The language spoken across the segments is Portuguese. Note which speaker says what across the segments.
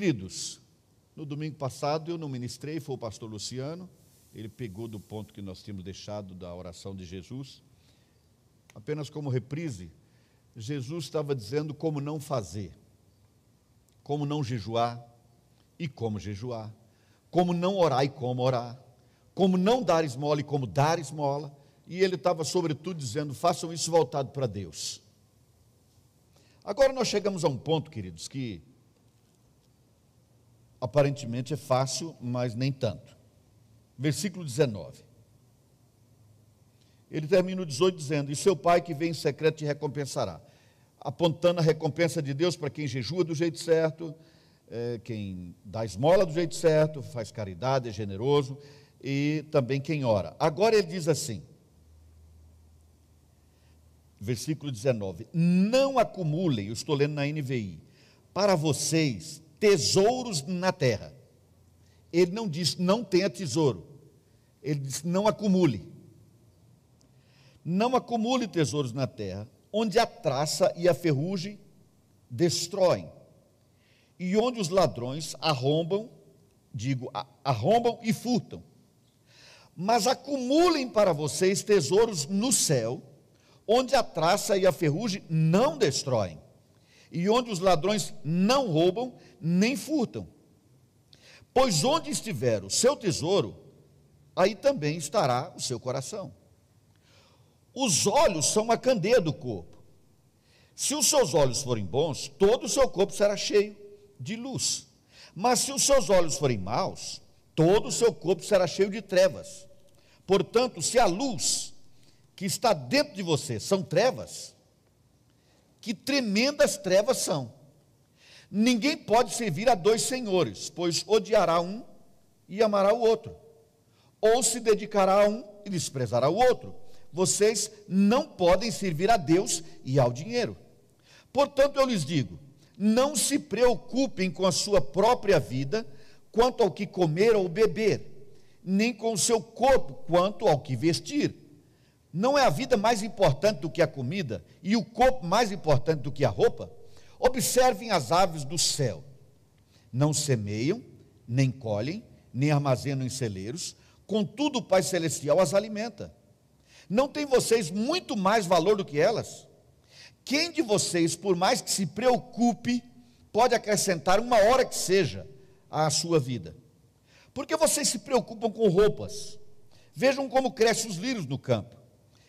Speaker 1: Queridos, no domingo passado eu não ministrei, foi o pastor Luciano, ele pegou do ponto que nós tínhamos deixado da oração de Jesus. Apenas como reprise, Jesus estava dizendo como não fazer, como não jejuar e como jejuar, como não orar e como orar, como não dar esmola e como dar esmola, e ele estava, sobretudo, dizendo: façam isso voltado para Deus. Agora nós chegamos a um ponto, queridos, que aparentemente é fácil, mas nem tanto. Versículo 19. Ele termina o 18 dizendo: E seu pai que vem em secreto te recompensará. Apontando a recompensa de Deus para quem jejua do jeito certo, é, quem dá esmola do jeito certo, faz caridade, é generoso, e também quem ora. Agora ele diz assim, versículo 19: Não acumulem, eu estou lendo na NVI, para vocês tesouros na terra. Ele não diz não tenha tesouro, ele diz não acumule. Não acumule tesouros na terra, onde a traça e a ferrugem destroem, e onde os ladrões arrombam, digo, arrombam e furtam. Mas acumulem para vocês tesouros no céu, onde a traça e a ferrugem não destroem, e onde os ladrões não roubam nem furtam. Pois onde estiver o seu tesouro, aí também estará o seu coração. Os olhos são a candeia do corpo. Se os seus olhos forem bons, todo o seu corpo será cheio de luz. Mas se os seus olhos forem maus, todo o seu corpo será cheio de trevas. Portanto, se a luz que está dentro de você são trevas, que tremendas trevas são. Ninguém pode servir a dois senhores, pois odiará um e amará o outro, ou se dedicará a um e desprezará o outro. Vocês não podem servir a Deus e ao dinheiro. Portanto, eu lhes digo: não se preocupem com a sua própria vida quanto ao que comer ou beber, nem com o seu corpo quanto ao que vestir. Não é a vida mais importante do que a comida e o corpo mais importante do que a roupa? Observem as aves do céu. Não semeiam, nem colhem, nem armazenam em celeiros, contudo o Pai Celestial as alimenta. Não tem vocês muito mais valor do que elas? Quem de vocês, por mais que se preocupe, pode acrescentar uma hora que seja à sua vida? Porque vocês se preocupam com roupas. Vejam como crescem os lírios no campo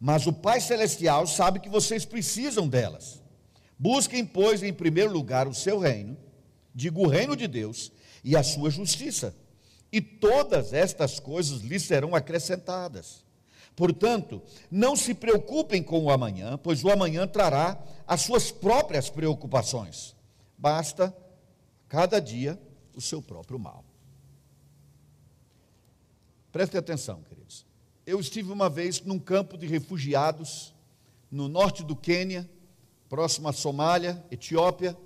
Speaker 1: mas o Pai Celestial sabe que vocês precisam delas. Busquem, pois, em primeiro lugar o seu reino, digo o reino de Deus, e a sua justiça, e todas estas coisas lhes serão acrescentadas. Portanto, não se preocupem com o amanhã, pois o amanhã trará as suas próprias preocupações. Basta cada dia o seu próprio mal. Preste atenção, queridos. Eu estive uma vez num campo de refugiados no norte do Quênia, próximo à Somália, Etiópia.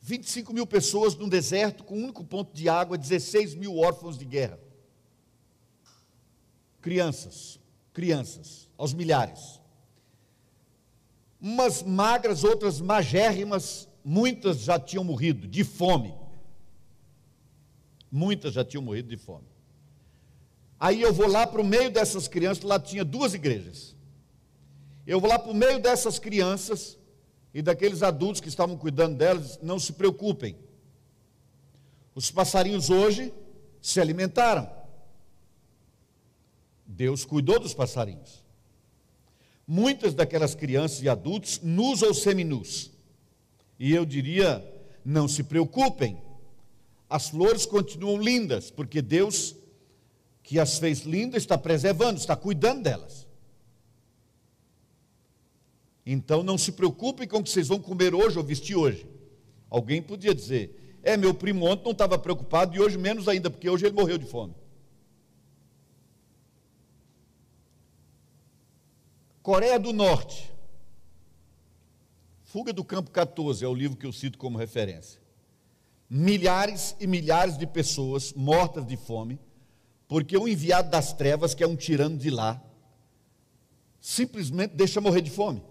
Speaker 1: 25 mil pessoas num deserto com um único ponto de água, 16 mil órfãos de guerra. Crianças, crianças, aos milhares. Umas magras, outras magérrimas, muitas já tinham morrido de fome. Muitas já tinham morrido de fome. Aí eu vou lá para o meio dessas crianças, lá tinha duas igrejas. Eu vou lá para o meio dessas crianças e daqueles adultos que estavam cuidando delas, não se preocupem. Os passarinhos hoje se alimentaram. Deus cuidou dos passarinhos. Muitas daquelas crianças e adultos, nus ou seminus. E eu diria, não se preocupem. As flores continuam lindas, porque Deus que as fez lindas, está preservando, está cuidando delas. Então não se preocupem com o que vocês vão comer hoje ou vestir hoje. Alguém podia dizer: É, meu primo ontem não estava preocupado e hoje menos ainda, porque hoje ele morreu de fome. Coreia do Norte. Fuga do Campo 14 é o livro que eu cito como referência. Milhares e milhares de pessoas mortas de fome, porque o enviado das trevas, que é um tirano de lá, simplesmente deixa morrer de fome.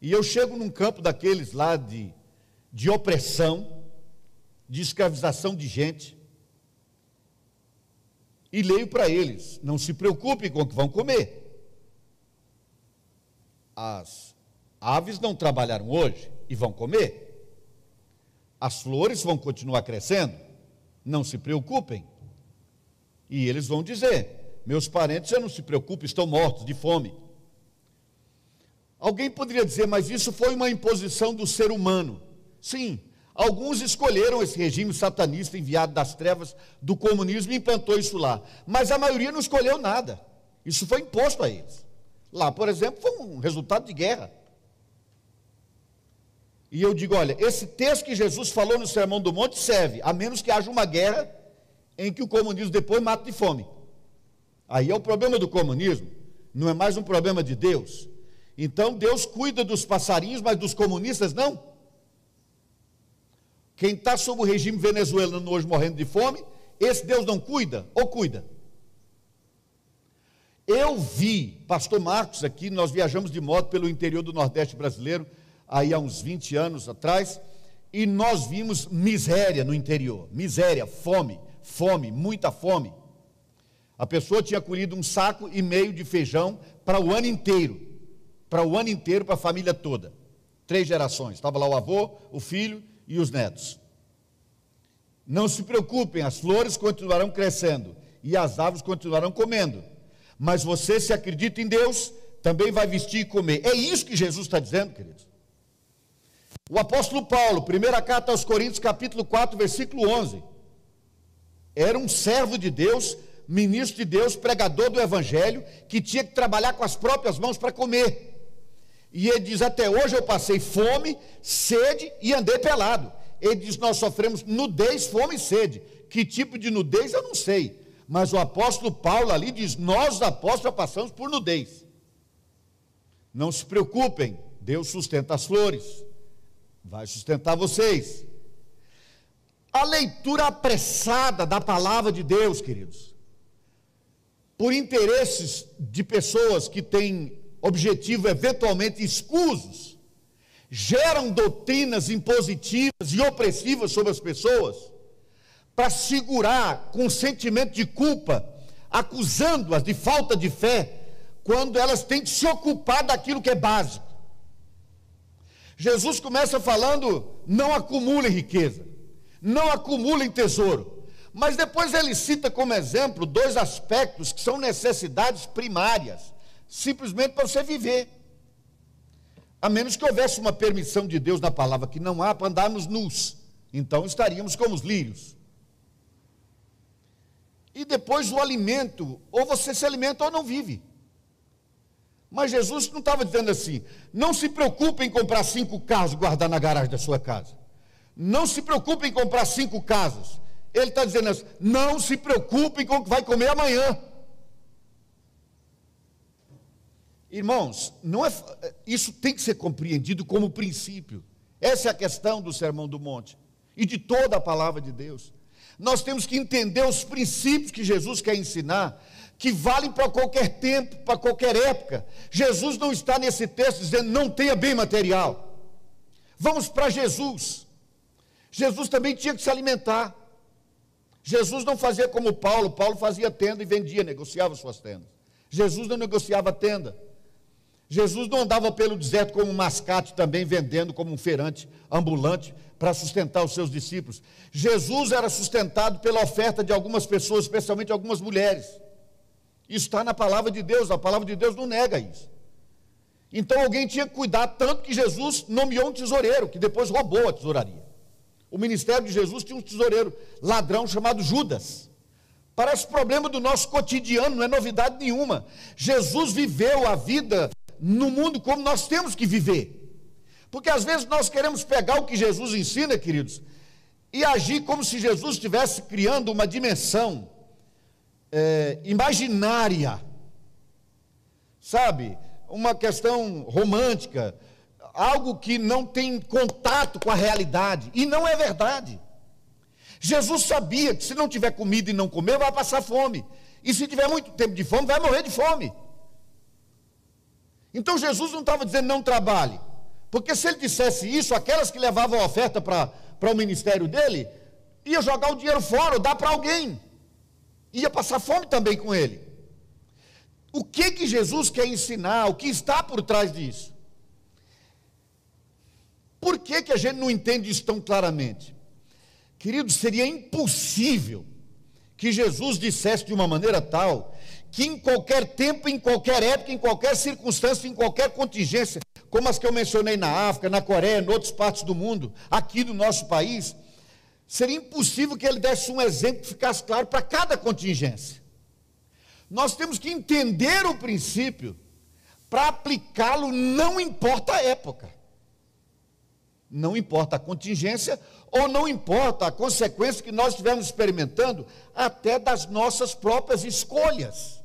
Speaker 1: E eu chego num campo daqueles lá de, de opressão, de escravização de gente, e leio para eles: não se preocupem com o que vão comer. As aves não trabalharam hoje e vão comer. As flores vão continuar crescendo, não se preocupem. E eles vão dizer: meus parentes já não se preocupem, estão mortos de fome. Alguém poderia dizer, mas isso foi uma imposição do ser humano. Sim, alguns escolheram esse regime satanista enviado das trevas do comunismo e implantou isso lá. Mas a maioria não escolheu nada. Isso foi imposto a eles. Lá, por exemplo, foi um resultado de guerra. E eu digo, olha, esse texto que Jesus falou no Sermão do Monte serve, a menos que haja uma guerra em que o comunismo depois mata de fome. Aí é o problema do comunismo, não é mais um problema de Deus, então Deus cuida dos passarinhos, mas dos comunistas não. Quem está sob o regime venezuelano hoje morrendo de fome, esse Deus não cuida ou cuida? Eu vi, pastor Marcos aqui, nós viajamos de moto pelo interior do Nordeste brasileiro, aí há uns 20 anos atrás, e nós vimos miséria no interior, miséria, fome, fome, muita fome. A pessoa tinha colhido um saco e meio de feijão para o ano inteiro para o ano inteiro, para a família toda. Três gerações. Estava lá o avô, o filho e os netos. Não se preocupem, as flores continuarão crescendo e as aves continuarão comendo. Mas você, se acredita em Deus, também vai vestir e comer. É isso que Jesus está dizendo, queridos. O apóstolo Paulo, primeira carta aos Coríntios, capítulo 4, versículo 11. Era um servo de Deus, ministro de Deus, pregador do evangelho, que tinha que trabalhar com as próprias mãos para comer. E ele diz: Até hoje eu passei fome, sede e andei pelado. Ele diz: Nós sofremos nudez, fome e sede. Que tipo de nudez eu não sei. Mas o apóstolo Paulo ali diz: Nós, os apóstolos, passamos por nudez. Não se preocupem, Deus sustenta as flores, vai sustentar vocês. A leitura apressada da palavra de Deus, queridos, por interesses de pessoas que têm objetivo eventualmente escusos, geram doutrinas impositivas e opressivas sobre as pessoas, para segurar com sentimento de culpa, acusando-as de falta de fé, quando elas têm que se ocupar daquilo que é básico. Jesus começa falando: não acumulem riqueza, não acumulem tesouro. Mas depois ele cita como exemplo dois aspectos que são necessidades primárias simplesmente para você viver. A menos que houvesse uma permissão de Deus na palavra que não há para andarmos nus, então estaríamos como os lírios. E depois o alimento, ou você se alimenta ou não vive. Mas Jesus não estava dizendo assim: não se preocupe em comprar cinco carros e guardar na garagem da sua casa. Não se preocupe em comprar cinco casas. Ele está dizendo assim: não se preocupe com o que vai comer amanhã. Irmãos, não é, isso tem que ser compreendido como princípio. Essa é a questão do Sermão do Monte e de toda a palavra de Deus. Nós temos que entender os princípios que Jesus quer ensinar, que valem para qualquer tempo, para qualquer época. Jesus não está nesse texto dizendo não tenha bem material. Vamos para Jesus. Jesus também tinha que se alimentar. Jesus não fazia como Paulo, Paulo fazia tenda e vendia, negociava suas tendas. Jesus não negociava tenda. Jesus não andava pelo deserto como um mascate também vendendo como um feirante ambulante para sustentar os seus discípulos. Jesus era sustentado pela oferta de algumas pessoas, especialmente algumas mulheres. Isso está na palavra de Deus, a palavra de Deus não nega isso. Então alguém tinha que cuidar, tanto que Jesus nomeou um tesoureiro, que depois roubou a tesouraria. O ministério de Jesus tinha um tesoureiro ladrão chamado Judas. Parece problema do nosso cotidiano, não é novidade nenhuma. Jesus viveu a vida no mundo como nós temos que viver. Porque às vezes nós queremos pegar o que Jesus ensina, queridos, e agir como se Jesus estivesse criando uma dimensão é, imaginária, sabe? Uma questão romântica, algo que não tem contato com a realidade, e não é verdade. Jesus sabia que se não tiver comida e não comer, vai passar fome. E se tiver muito tempo de fome, vai morrer de fome. Então Jesus não estava dizendo não trabalhe. Porque se ele dissesse isso, aquelas que levavam a oferta para o ministério dele, ia jogar o dinheiro fora, ou dar para alguém. Ia passar fome também com ele. O que que Jesus quer ensinar? O que está por trás disso? Por que, que a gente não entende isso tão claramente? Querido, seria impossível que Jesus dissesse de uma maneira tal que em qualquer tempo, em qualquer época, em qualquer circunstância, em qualquer contingência, como as que eu mencionei na África, na Coreia, em outras partes do mundo, aqui no nosso país, seria impossível que ele desse um exemplo que ficasse claro para cada contingência. Nós temos que entender o princípio para aplicá-lo, não importa a época. Não importa a contingência ou não importa a consequência que nós estivermos experimentando, até das nossas próprias escolhas.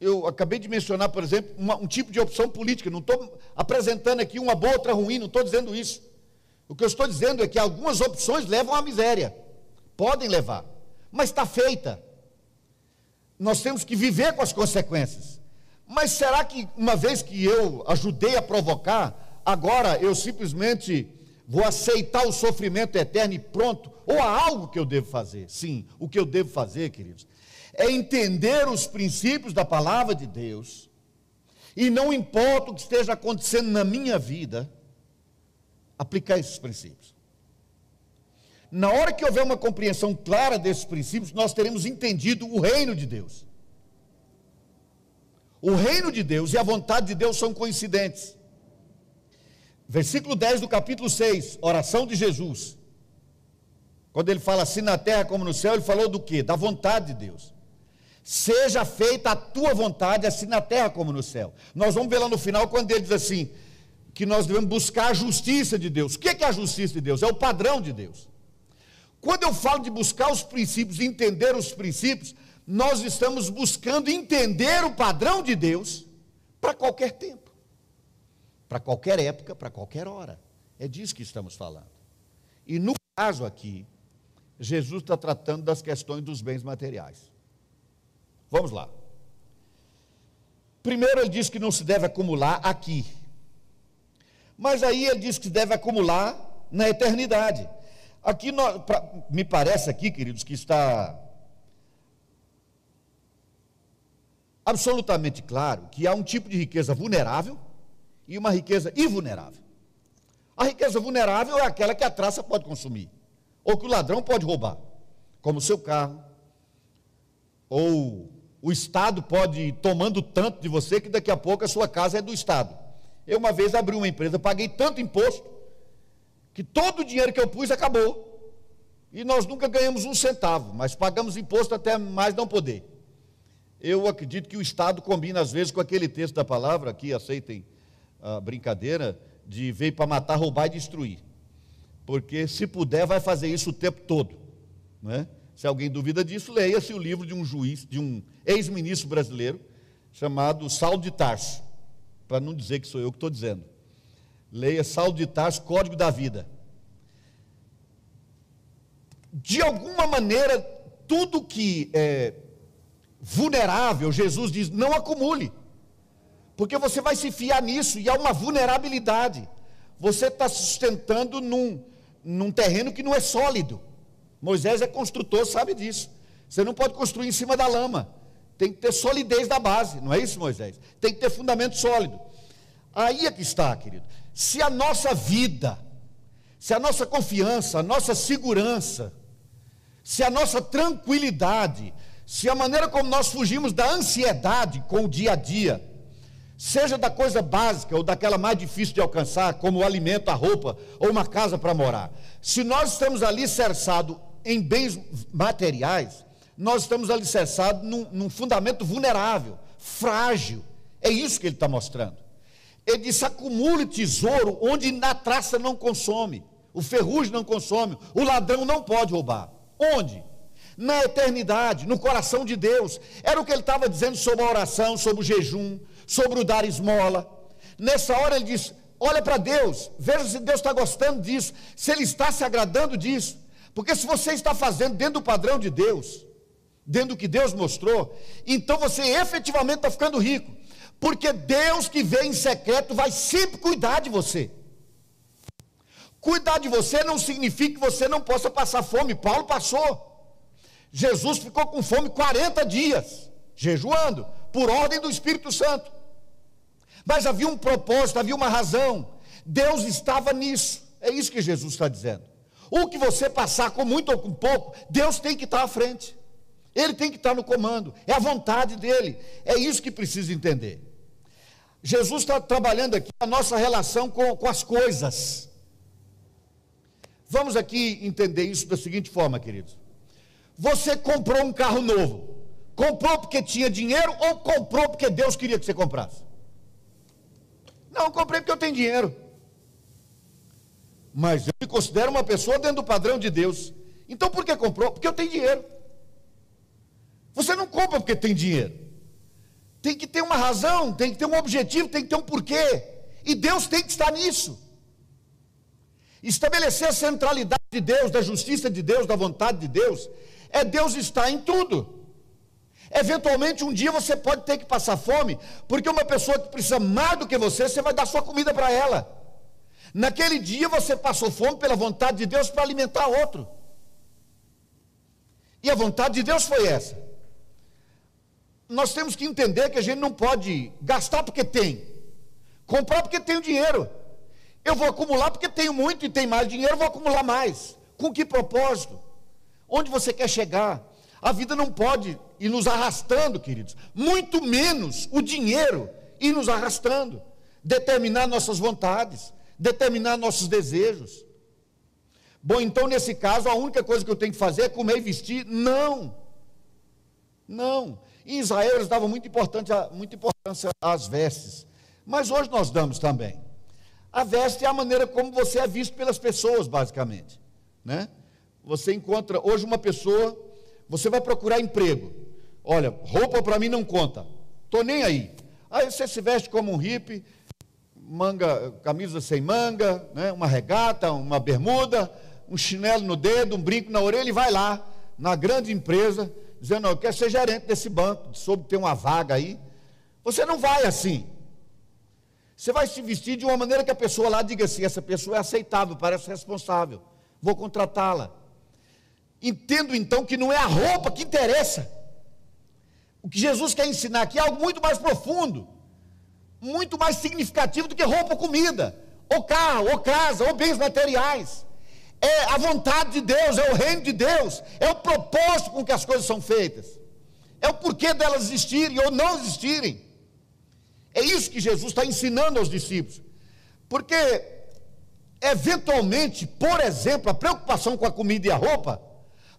Speaker 1: Eu acabei de mencionar, por exemplo, uma, um tipo de opção política. Não estou apresentando aqui uma boa, outra ruim, não estou dizendo isso. O que eu estou dizendo é que algumas opções levam à miséria. Podem levar, mas está feita. Nós temos que viver com as consequências. Mas será que, uma vez que eu ajudei a provocar, agora eu simplesmente vou aceitar o sofrimento eterno e pronto? Ou há algo que eu devo fazer? Sim, o que eu devo fazer, queridos, é entender os princípios da palavra de Deus, e não importa o que esteja acontecendo na minha vida, aplicar esses princípios. Na hora que houver uma compreensão clara desses princípios, nós teremos entendido o reino de Deus. O reino de Deus e a vontade de Deus são coincidentes. Versículo 10 do capítulo 6, oração de Jesus. Quando ele fala assim na terra como no céu, ele falou do que? Da vontade de Deus. Seja feita a tua vontade, assim na terra como no céu. Nós vamos ver lá no final, quando ele diz assim: que nós devemos buscar a justiça de Deus. O que é a justiça de Deus? É o padrão de Deus. Quando eu falo de buscar os princípios, entender os princípios, nós estamos buscando entender o padrão de Deus para qualquer tempo para qualquer época, para qualquer hora. É disso que estamos falando. E no caso aqui, Jesus está tratando das questões dos bens materiais. Vamos lá. Primeiro, ele diz que não se deve acumular aqui. Mas aí ele diz que deve acumular na eternidade. Aqui, nós, pra, me parece aqui, queridos, que está absolutamente claro que há um tipo de riqueza vulnerável e uma riqueza invulnerável. A riqueza vulnerável é aquela que a traça pode consumir, ou que o ladrão pode roubar, como o seu carro, ou o Estado pode ir tomando tanto de você que daqui a pouco a sua casa é do Estado. Eu uma vez abri uma empresa, paguei tanto imposto, que todo o dinheiro que eu pus acabou. E nós nunca ganhamos um centavo, mas pagamos imposto até mais não poder. Eu acredito que o Estado combina às vezes com aquele texto da palavra, aqui aceitem a brincadeira de veio para matar, roubar e destruir. Porque se puder, vai fazer isso o tempo todo. Não é? Se alguém duvida disso, leia-se o livro de um juiz, de um ex-ministro brasileiro, chamado Saulo de Tarso, para não dizer que sou eu que estou dizendo. Leia Saulo de Tarso, Código da Vida. De alguma maneira, tudo que é vulnerável, Jesus diz, não acumule porque você vai se fiar nisso e há uma vulnerabilidade. Você está sustentando num, num terreno que não é sólido. Moisés é construtor, sabe disso. Você não pode construir em cima da lama. Tem que ter solidez da base, não é isso, Moisés? Tem que ter fundamento sólido. Aí é que está, querido. Se a nossa vida, se a nossa confiança, a nossa segurança, se a nossa tranquilidade, se a maneira como nós fugimos da ansiedade com o dia a dia, seja da coisa básica ou daquela mais difícil de alcançar, como o alimento, a roupa ou uma casa para morar. Se nós estamos alicerçados em bens materiais, nós estamos alicerçados num, num fundamento vulnerável, frágil. É isso que ele está mostrando. Ele disse: acumule tesouro onde na traça não consome, o ferrugem não consome, o ladrão não pode roubar. Onde? Na eternidade, no coração de Deus. Era o que ele estava dizendo sobre a oração, sobre o jejum, sobre o dar esmola. Nessa hora ele diz: olha para Deus, veja se Deus está gostando disso, se Ele está se agradando disso. Porque se você está fazendo dentro do padrão de Deus, dentro do que Deus mostrou, então você efetivamente está ficando rico. Porque Deus que vê em secreto vai sempre cuidar de você. Cuidar de você não significa que você não possa passar fome. Paulo passou. Jesus ficou com fome 40 dias, jejuando, por ordem do Espírito Santo. Mas havia um propósito, havia uma razão. Deus estava nisso. É isso que Jesus está dizendo. O que você passar com muito ou com pouco, Deus tem que estar à frente. Ele tem que estar no comando. É a vontade dele. É isso que precisa entender. Jesus está trabalhando aqui a nossa relação com, com as coisas. Vamos aqui entender isso da seguinte forma, queridos. Você comprou um carro novo. Comprou porque tinha dinheiro ou comprou porque Deus queria que você comprasse? Não, comprei porque eu tenho dinheiro. Mas eu me considero uma pessoa dentro do padrão de Deus. Então por que comprou? Porque eu tenho dinheiro. Você não compra porque tem dinheiro. Tem que ter uma razão, tem que ter um objetivo, tem que ter um porquê. E Deus tem que estar nisso. Estabelecer a centralidade de Deus, da justiça de Deus, da vontade de Deus, é Deus estar em tudo. Eventualmente, um dia você pode ter que passar fome, porque uma pessoa que precisa mais do que você, você vai dar sua comida para ela. Naquele dia você passou fome pela vontade de Deus para alimentar outro. E a vontade de Deus foi essa nós temos que entender que a gente não pode gastar porque tem, comprar porque tem o dinheiro. Eu vou acumular porque tenho muito e tem mais dinheiro, vou acumular mais. Com que propósito? Onde você quer chegar? A vida não pode ir nos arrastando, queridos. Muito menos o dinheiro ir nos arrastando, determinar nossas vontades, determinar nossos desejos. Bom, então nesse caso, a única coisa que eu tenho que fazer é comer e vestir? Não. Não. Em Israel eles davam muita importância, muita importância às vestes. Mas hoje nós damos também. A veste é a maneira como você é visto pelas pessoas, basicamente. Né? Você encontra hoje uma pessoa, você vai procurar emprego. Olha, roupa para mim não conta. Estou nem aí. Aí você se veste como um hippie, manga, camisa sem manga, né? uma regata, uma bermuda, um chinelo no dedo, um brinco na orelha e vai lá, na grande empresa, dizendo, eu quero ser gerente desse banco, soube ter uma vaga aí. Você não vai assim. Você vai se vestir de uma maneira que a pessoa lá diga assim: essa pessoa é aceitável, parece responsável, vou contratá-la. Entendo então que não é a roupa que interessa. O que Jesus quer ensinar aqui é algo muito mais profundo, muito mais significativo do que roupa ou comida, ou carro, ou casa, ou bens materiais é a vontade de Deus, é o reino de Deus, é o propósito com que as coisas são feitas, é o porquê delas existirem ou não existirem. É isso que Jesus está ensinando aos discípulos, porque, eventualmente, por exemplo, a preocupação com a comida e a roupa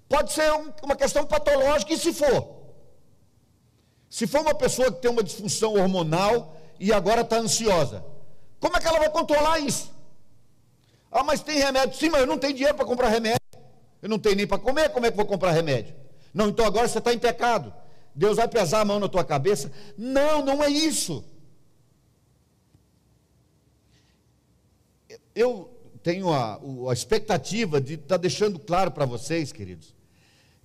Speaker 1: pode ser uma questão patológica, e se for? Se for uma pessoa que tem uma disfunção hormonal e agora está ansiosa, como é que ela vai controlar isso? Ah, mas tem remédio. Sim, mas eu não tenho dinheiro para comprar remédio. Eu não tenho nem para comer, como é que vou comprar remédio? Não, então agora você está em pecado. Deus vai pesar a mão na tua cabeça. Não, não é isso. Eu tenho a, a expectativa de estar tá deixando claro para vocês, queridos,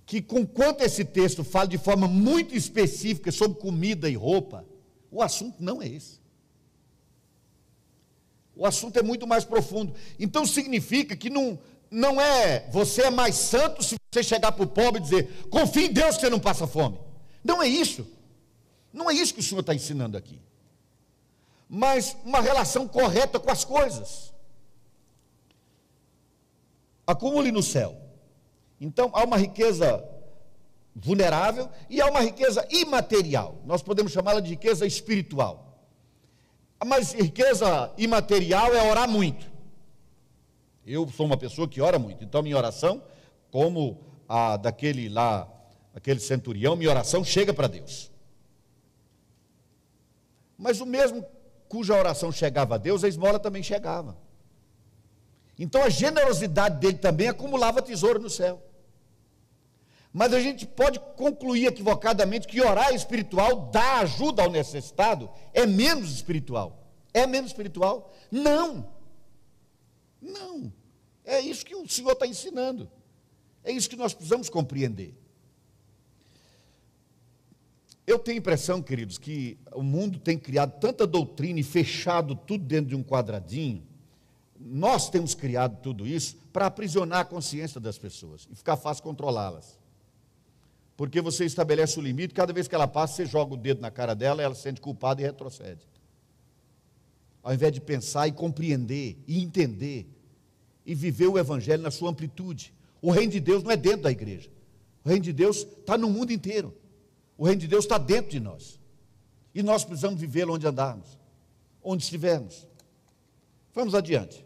Speaker 1: que com quanto esse texto fala de forma muito específica sobre comida e roupa, o assunto não é esse. O assunto é muito mais profundo. Então significa que não, não é você é mais santo se você chegar para o pobre e dizer, confie em Deus que você não passa fome. Não é isso. Não é isso que o Senhor está ensinando aqui. Mas uma relação correta com as coisas. Acumule no céu. Então há uma riqueza vulnerável e há uma riqueza imaterial. Nós podemos chamá-la de riqueza espiritual. Mas riqueza imaterial é orar muito. Eu sou uma pessoa que ora muito, então minha oração, como a daquele lá, aquele centurião, minha oração chega para Deus. Mas o mesmo cuja oração chegava a Deus, a esmola também chegava. Então a generosidade dele também acumulava tesouro no céu. Mas a gente pode concluir equivocadamente que orar espiritual, dar ajuda ao necessitado, é menos espiritual. É menos espiritual? Não. Não. É isso que o Senhor está ensinando. É isso que nós precisamos compreender. Eu tenho a impressão, queridos, que o mundo tem criado tanta doutrina e fechado tudo dentro de um quadradinho. Nós temos criado tudo isso para aprisionar a consciência das pessoas e ficar fácil controlá-las. Porque você estabelece o limite, cada vez que ela passa, você joga o dedo na cara dela, ela se sente culpada e retrocede. Ao invés de pensar e compreender e entender e viver o Evangelho na sua amplitude. O reino de Deus não é dentro da igreja. O reino de Deus está no mundo inteiro. O reino de Deus está dentro de nós. E nós precisamos vivê-lo onde andarmos, onde estivermos. Vamos adiante.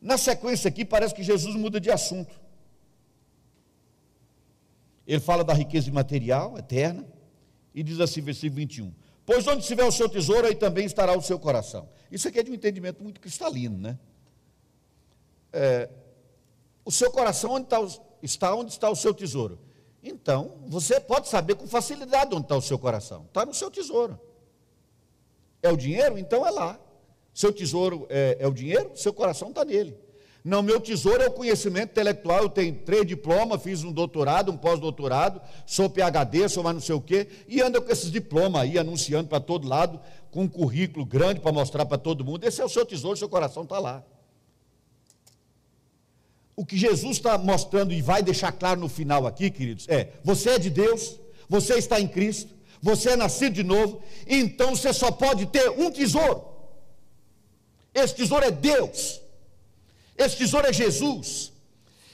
Speaker 1: Na sequência aqui, parece que Jesus muda de assunto. Ele fala da riqueza material eterna e diz assim, versículo 21. Pois onde estiver o seu tesouro, aí também estará o seu coração. Isso aqui é de um entendimento muito cristalino, né? É, o seu coração onde está, está onde está o seu tesouro. Então, você pode saber com facilidade onde está o seu coração. Está no seu tesouro. É o dinheiro? Então é lá. Seu tesouro é, é o dinheiro? Seu coração está nele. Não, meu tesouro é o conhecimento intelectual. Eu tenho três diplomas, fiz um doutorado, um pós-doutorado, sou PhD, sou mais não sei o quê, e anda com esses diplomas aí, anunciando para todo lado, com um currículo grande para mostrar para todo mundo. Esse é o seu tesouro, seu coração está lá. O que Jesus está mostrando e vai deixar claro no final aqui, queridos, é: você é de Deus, você está em Cristo, você é nascido de novo, então você só pode ter um tesouro. Esse tesouro é Deus. Esse tesouro é Jesus.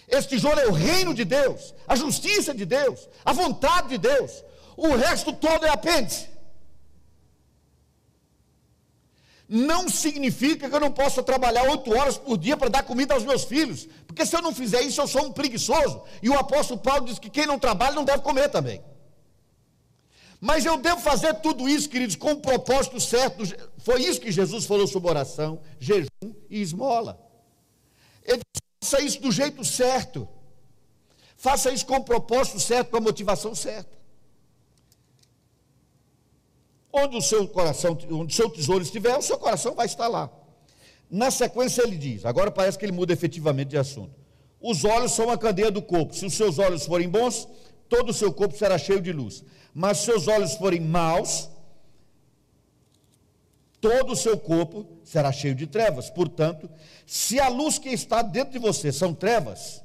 Speaker 1: Esse tesouro é o reino de Deus, a justiça de Deus, a vontade de Deus. O resto todo é apêndice. Não significa que eu não possa trabalhar oito horas por dia para dar comida aos meus filhos, porque se eu não fizer isso, eu sou um preguiçoso. E o apóstolo Paulo diz que quem não trabalha não deve comer também. Mas eu devo fazer tudo isso, queridos, com o propósito certo. Foi isso que Jesus falou sobre oração, jejum e esmola. Ele faça isso do jeito certo. Faça isso com o propósito certo, com a motivação certa. Onde o seu coração, onde o seu tesouro estiver, o seu coração vai estar lá. Na sequência ele diz, agora parece que ele muda efetivamente de assunto. Os olhos são a candeia do corpo. Se os seus olhos forem bons, todo o seu corpo será cheio de luz. Mas se seus olhos forem maus, todo o seu corpo será cheio de trevas. Portanto, se a luz que está dentro de você são trevas,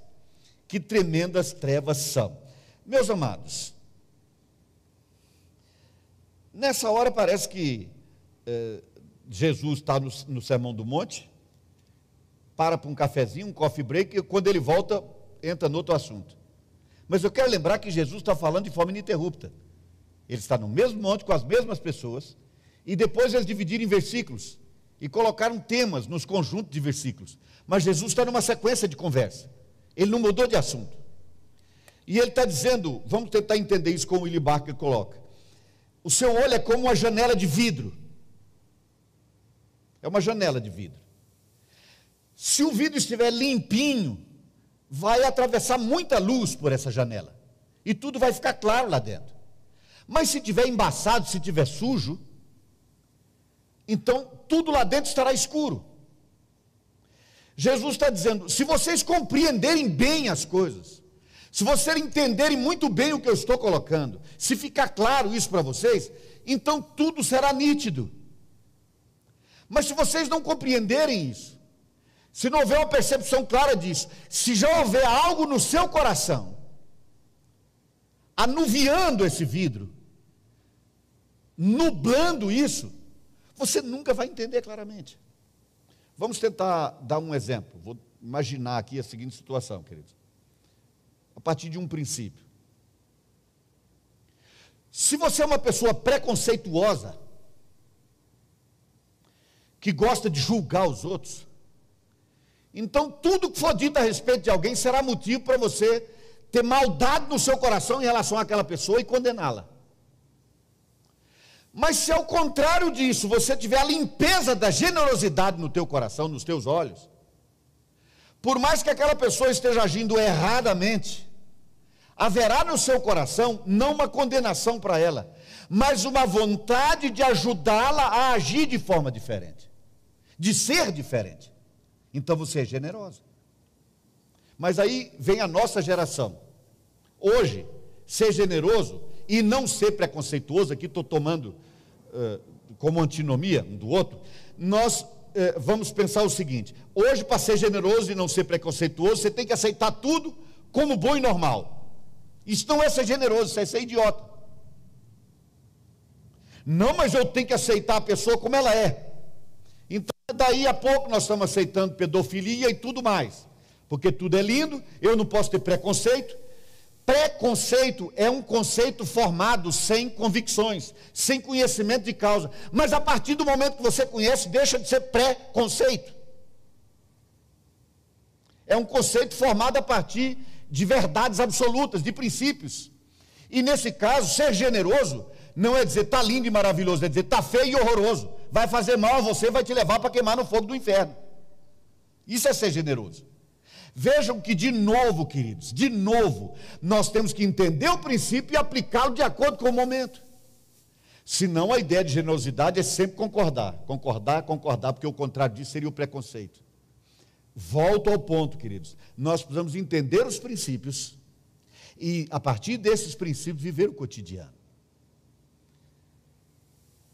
Speaker 1: que tremendas trevas são. Meus amados, nessa hora parece que eh, Jesus está no, no Sermão do Monte, para para um cafezinho, um coffee break, e quando ele volta, entra no outro assunto. Mas eu quero lembrar que Jesus está falando de forma ininterrupta. Ele está no mesmo monte com as mesmas pessoas, e depois eles dividiram em versículos e colocaram temas nos conjuntos de versículos. Mas Jesus está numa sequência de conversa. Ele não mudou de assunto. E ele está dizendo, vamos tentar entender isso como o Willy Barker coloca. O seu olho é como uma janela de vidro. É uma janela de vidro. Se o vidro estiver limpinho, vai atravessar muita luz por essa janela. E tudo vai ficar claro lá dentro. Mas se estiver embaçado, se estiver sujo, então tudo lá dentro estará escuro. Jesus está dizendo: se vocês compreenderem bem as coisas, se vocês entenderem muito bem o que eu estou colocando, se ficar claro isso para vocês, então tudo será nítido. Mas se vocês não compreenderem isso, se não houver uma percepção clara disso, se já houver algo no seu coração, anuviando esse vidro, nublando isso, você nunca vai entender claramente. Vamos tentar dar um exemplo. Vou imaginar aqui a seguinte situação, queridos. A partir de um princípio. Se você é uma pessoa preconceituosa, que gosta de julgar os outros, então tudo que for dito a respeito de alguém será motivo para você ter maldade no seu coração em relação àquela pessoa e condená-la. Mas se ao contrário disso, você tiver a limpeza da generosidade no teu coração, nos teus olhos, por mais que aquela pessoa esteja agindo erradamente, haverá no seu coração não uma condenação para ela, mas uma vontade de ajudá-la a agir de forma diferente, de ser diferente. Então você é generosa. Mas aí vem a nossa geração. Hoje, ser generoso e não ser preconceituoso, aqui estou tomando uh, como antinomia um do outro, nós uh, vamos pensar o seguinte: hoje, para ser generoso e não ser preconceituoso, você tem que aceitar tudo como bom e normal. Isso não é ser generoso, isso é ser idiota. Não, mas eu tenho que aceitar a pessoa como ela é. Então, daí a pouco nós estamos aceitando pedofilia e tudo mais. Porque tudo é lindo, eu não posso ter preconceito, Preconceito é um conceito formado sem convicções, sem conhecimento de causa. Mas a partir do momento que você conhece, deixa de ser preconceito. É um conceito formado a partir de verdades absolutas, de princípios. E nesse caso, ser generoso não é dizer está lindo e maravilhoso, é dizer está feio e horroroso. Vai fazer mal a você, vai te levar para queimar no fogo do inferno. Isso é ser generoso. Vejam que, de novo, queridos, de novo, nós temos que entender o princípio e aplicá-lo de acordo com o momento. Senão, a ideia de generosidade é sempre concordar, concordar, concordar, porque o contrário disso seria o preconceito. Volto ao ponto, queridos. Nós precisamos entender os princípios e, a partir desses princípios, viver o cotidiano.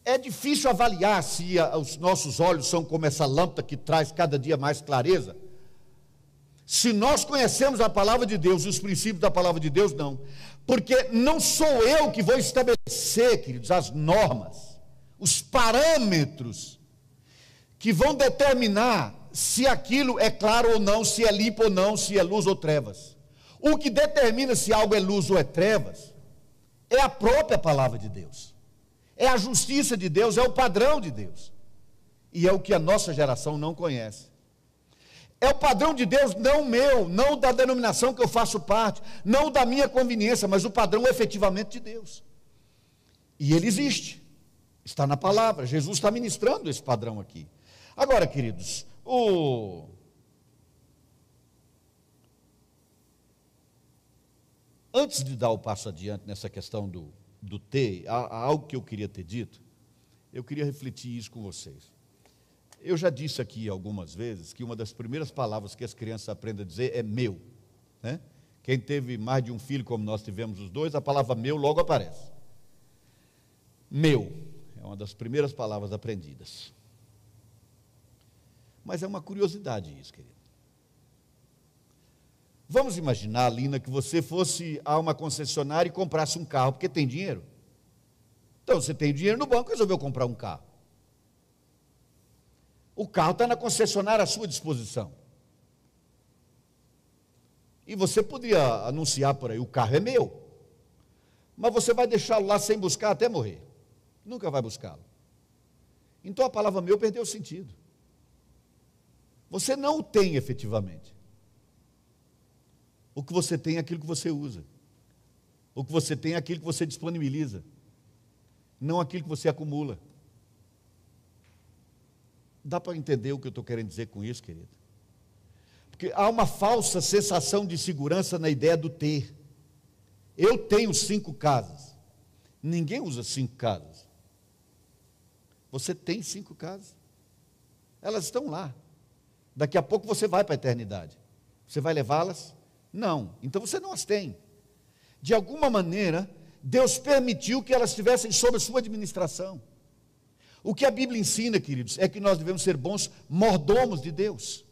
Speaker 1: É difícil avaliar se os nossos olhos são como essa lâmpada que traz cada dia mais clareza se nós conhecemos a palavra de Deus e os princípios da palavra de Deus, não. Porque não sou eu que vou estabelecer, queridos, as normas, os parâmetros que vão determinar se aquilo é claro ou não, se é limpo ou não, se é luz ou trevas. O que determina se algo é luz ou é trevas é a própria palavra de Deus. É a justiça de Deus, é o padrão de Deus. E é o que a nossa geração não conhece. É o padrão de Deus, não meu, não da denominação que eu faço parte, não da minha conveniência, mas o padrão efetivamente de Deus. E ele existe, está na palavra. Jesus está ministrando esse padrão aqui. Agora, queridos, o. Antes de dar o passo adiante nessa questão do, do ter, há, há algo que eu queria ter dito, eu queria refletir isso com vocês. Eu já disse aqui algumas vezes que uma das primeiras palavras que as crianças aprendem a dizer é meu. Né? Quem teve mais de um filho, como nós tivemos os dois, a palavra meu logo aparece. Meu é uma das primeiras palavras aprendidas. Mas é uma curiosidade isso, querido. Vamos imaginar, Lina, que você fosse a uma concessionária e comprasse um carro, porque tem dinheiro. Então, você tem dinheiro no banco, resolveu comprar um carro. O carro está na concessionária à sua disposição. E você podia anunciar por aí: o carro é meu. Mas você vai deixá-lo lá sem buscar até morrer. Nunca vai buscá-lo. Então a palavra meu perdeu o sentido. Você não o tem efetivamente. O que você tem é aquilo que você usa. O que você tem é aquilo que você disponibiliza. Não aquilo que você acumula. Dá para entender o que eu estou querendo dizer com isso, querido? Porque há uma falsa sensação de segurança na ideia do ter. Eu tenho cinco casas. Ninguém usa cinco casas. Você tem cinco casas. Elas estão lá. Daqui a pouco você vai para a eternidade. Você vai levá-las? Não. Então você não as tem. De alguma maneira, Deus permitiu que elas estivessem sob a sua administração. O que a Bíblia ensina, queridos, é que nós devemos ser bons mordomos de Deus.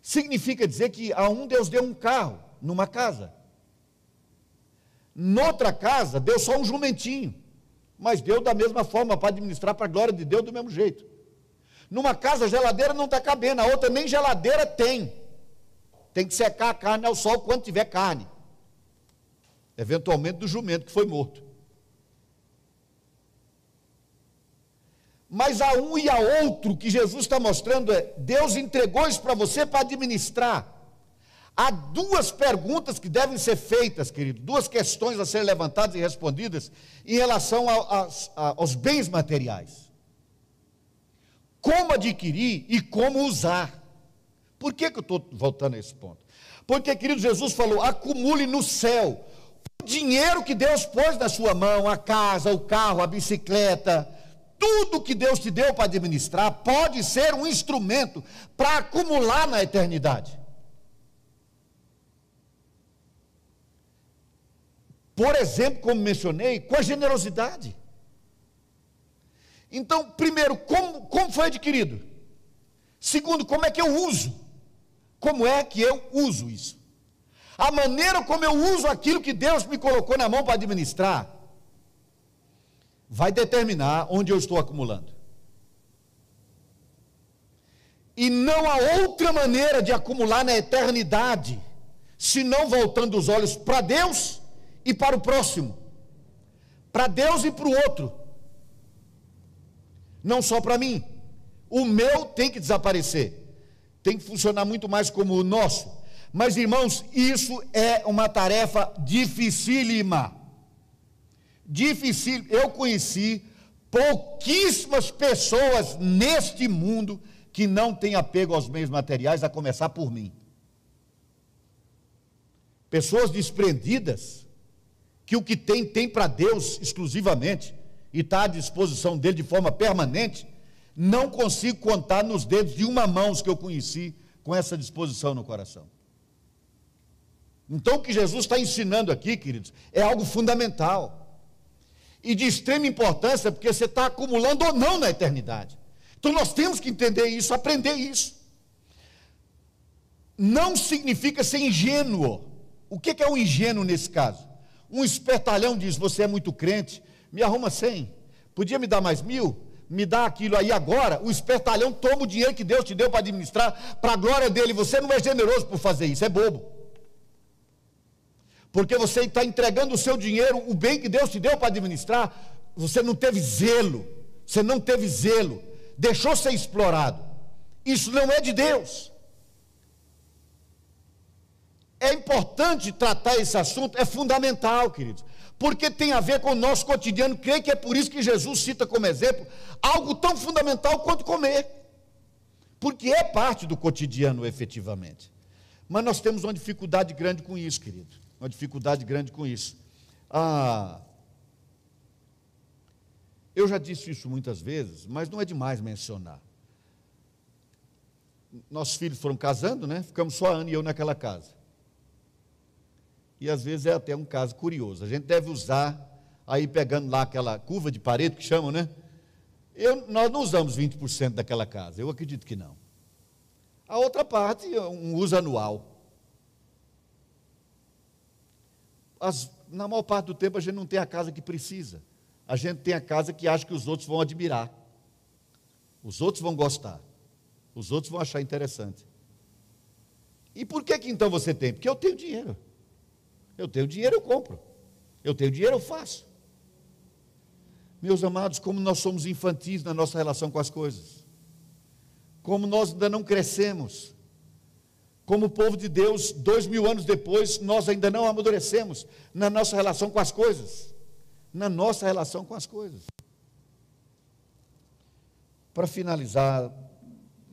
Speaker 1: Significa dizer que a um Deus deu um carro numa casa. Noutra casa, deu só um jumentinho. Mas deu da mesma forma para administrar para a glória de Deus do mesmo jeito. Numa casa, a geladeira não está cabendo, a outra nem geladeira tem. Tem que secar a carne ao sol quando tiver carne. Eventualmente do jumento que foi morto. Mas a um e a outro que Jesus está mostrando é: Deus entregou isso para você para administrar. Há duas perguntas que devem ser feitas, querido, duas questões a serem levantadas e respondidas em relação aos bens materiais: como adquirir e como usar. Por que, que eu estou voltando a esse ponto? Porque, querido, Jesus falou: acumule no céu o dinheiro que Deus pôs na sua mão, a casa, o carro, a bicicleta, tudo que Deus te deu para administrar pode ser um instrumento para acumular na eternidade. Por exemplo, como mencionei, com a generosidade. Então, primeiro, como, como foi adquirido? Segundo, como é que eu uso? Como é que eu uso isso? A maneira como eu uso aquilo que Deus me colocou na mão para administrar vai determinar onde eu estou acumulando. E não há outra maneira de acumular na eternidade, senão voltando os olhos para Deus e para o próximo, para Deus e para o outro, não só para mim. O meu tem que desaparecer, tem que funcionar muito mais como o nosso. Mas irmãos, isso é uma tarefa dificílima. Difícil. Eu conheci pouquíssimas pessoas neste mundo que não têm apego aos bens materiais, a começar por mim. Pessoas desprendidas que o que tem, tem para Deus exclusivamente e está à disposição dele de forma permanente, não consigo contar nos dedos de uma mão os que eu conheci com essa disposição no coração. Então, o que Jesus está ensinando aqui, queridos, é algo fundamental e de extrema importância, porque você está acumulando ou não na eternidade. Então, nós temos que entender isso, aprender isso. Não significa ser ingênuo. O que é um ingênuo nesse caso? Um espertalhão diz: Você é muito crente, me arruma cem. Podia me dar mais mil? Me dá aquilo aí agora. O espertalhão toma o dinheiro que Deus te deu para administrar, para a glória dele. Você não é generoso por fazer isso, é bobo. Porque você está entregando o seu dinheiro, o bem que Deus te deu para administrar, você não teve zelo, você não teve zelo, deixou ser explorado. Isso não é de Deus. É importante tratar esse assunto, é fundamental, queridos, porque tem a ver com o nosso cotidiano. Creio que é por isso que Jesus cita como exemplo algo tão fundamental quanto comer, porque é parte do cotidiano, efetivamente. Mas nós temos uma dificuldade grande com isso, querido, uma dificuldade grande com isso. Ah, eu já disse isso muitas vezes, mas não é demais mencionar. Nossos filhos foram casando, né? Ficamos só a Ana e eu naquela casa e às vezes é até um caso curioso. A gente deve usar, aí pegando lá aquela curva de parede que chamam, né? Eu, nós não usamos 20% daquela casa, eu acredito que não. A outra parte, um uso anual. As, na maior parte do tempo a gente não tem a casa que precisa. A gente tem a casa que acha que os outros vão admirar. Os outros vão gostar. Os outros vão achar interessante. E por que que então você tem? Porque eu tenho dinheiro. Eu tenho dinheiro, eu compro. Eu tenho dinheiro, eu faço. Meus amados, como nós somos infantis na nossa relação com as coisas. Como nós ainda não crescemos. Como povo de Deus, dois mil anos depois, nós ainda não amadurecemos na nossa relação com as coisas. Na nossa relação com as coisas. Para finalizar,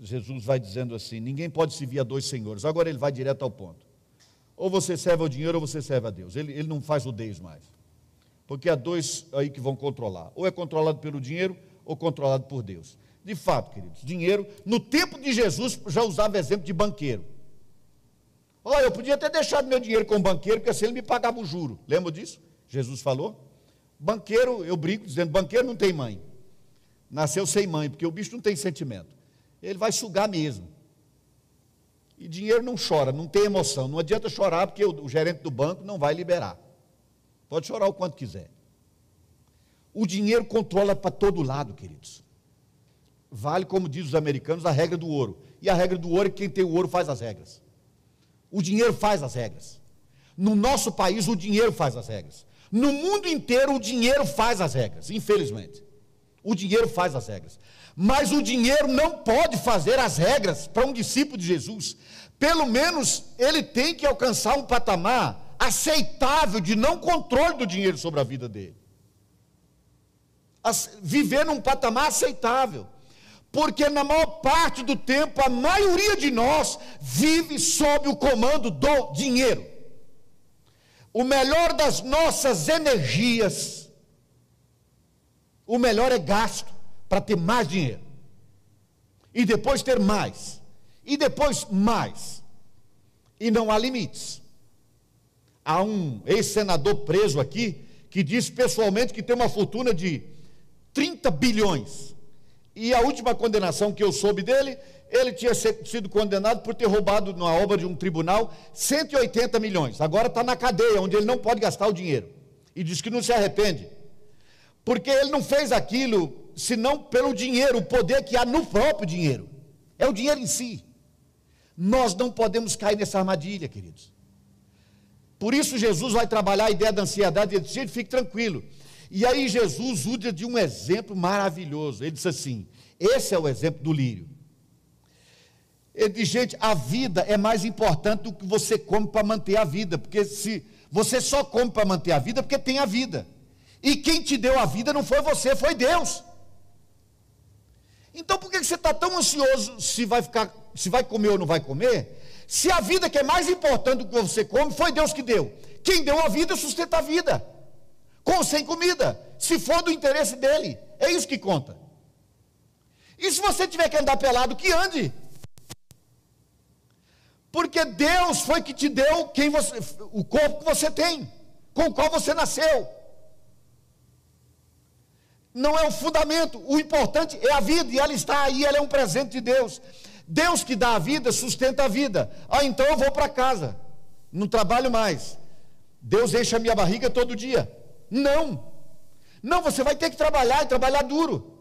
Speaker 1: Jesus vai dizendo assim: ninguém pode servir a dois senhores. Agora ele vai direto ao ponto. Ou você serve ao dinheiro ou você serve a Deus. Ele, ele não faz o Deus mais. Porque há dois aí que vão controlar. Ou é controlado pelo dinheiro ou controlado por Deus. De fato, queridos, dinheiro, no tempo de Jesus já usava exemplo de banqueiro. Olha, eu podia ter deixado meu dinheiro com o banqueiro, porque assim ele me pagava o juro. Lembra disso? Jesus falou. Banqueiro, eu brinco dizendo, banqueiro não tem mãe. Nasceu sem mãe, porque o bicho não tem sentimento. Ele vai sugar mesmo. E dinheiro não chora, não tem emoção. Não adianta chorar porque o, gerente do banco não vai liberar. Pode chorar o quanto quiser. O dinheiro controla para todo lado, queridos. Vale, como diz os americanos, a regra do ouro. E a regra do ouro é que quem tem o ouro faz as regras. O dinheiro faz as regras. No nosso país, o dinheiro faz as regras. No mundo inteiro, o dinheiro faz as regras, infelizmente. O dinheiro faz as regras. Mas o dinheiro não pode fazer as regras para um discípulo de Jesus. pelo menos ele tem que alcançar um patamar aceitável de não controle do dinheiro sobre a vida dele. Viver num patamar aceitável. Porque na maior parte do tempo, a maioria de nós vive sob o comando do dinheiro. O melhor das nossas energias, o melhor é gasto para ter mais dinheiro. E depois ter mais. E depois mais. E não há limites. Há um ex-senador preso aqui que disse pessoalmente que tem uma fortuna de 30 bilhões. E a última condenação que eu soube dele, ele tinha sido condenado por ter roubado na obra de um tribunal 180 milhões. Agora está na cadeia, onde ele não pode gastar o dinheiro. E diz que não se arrepende. Porque ele não fez aquilo senão pelo dinheiro, o poder que há no próprio dinheiro. É o dinheiro em si. Nós não podemos cair nessa armadilha, queridos. Por isso Jesus vai trabalhar a ideia da ansiedade e diz, fique tranquilo. E aí Jesus usa de um exemplo maravilhoso. Ele diz assim: esse é o exemplo do lírio. Ele diz, gente, a vida é mais importante do que você come para manter a vida, porque se você só come para manter a vida, porque tem a vida. E quem te deu a vida não foi você, foi Deus. Então por que você está tão ansioso se vai ficar, se vai comer ou não vai comer? Se a vida que é mais importante do que você come, foi Deus que deu. Quem deu a vida sustenta a vida com ou sem comida, se for do interesse dele. É isso que conta. E se você tiver que andar pelado, que ande. Porque Deus foi que te deu quem você, o corpo que você tem, com o qual você nasceu. Não é o fundamento, o importante é a vida, e ela está aí, ela é um presente de Deus. Deus que dá a vida, sustenta a vida. Ah, então eu vou para casa, não trabalho mais. Deus enche a minha barriga todo dia. Não. Não, você vai ter que trabalhar e trabalhar duro.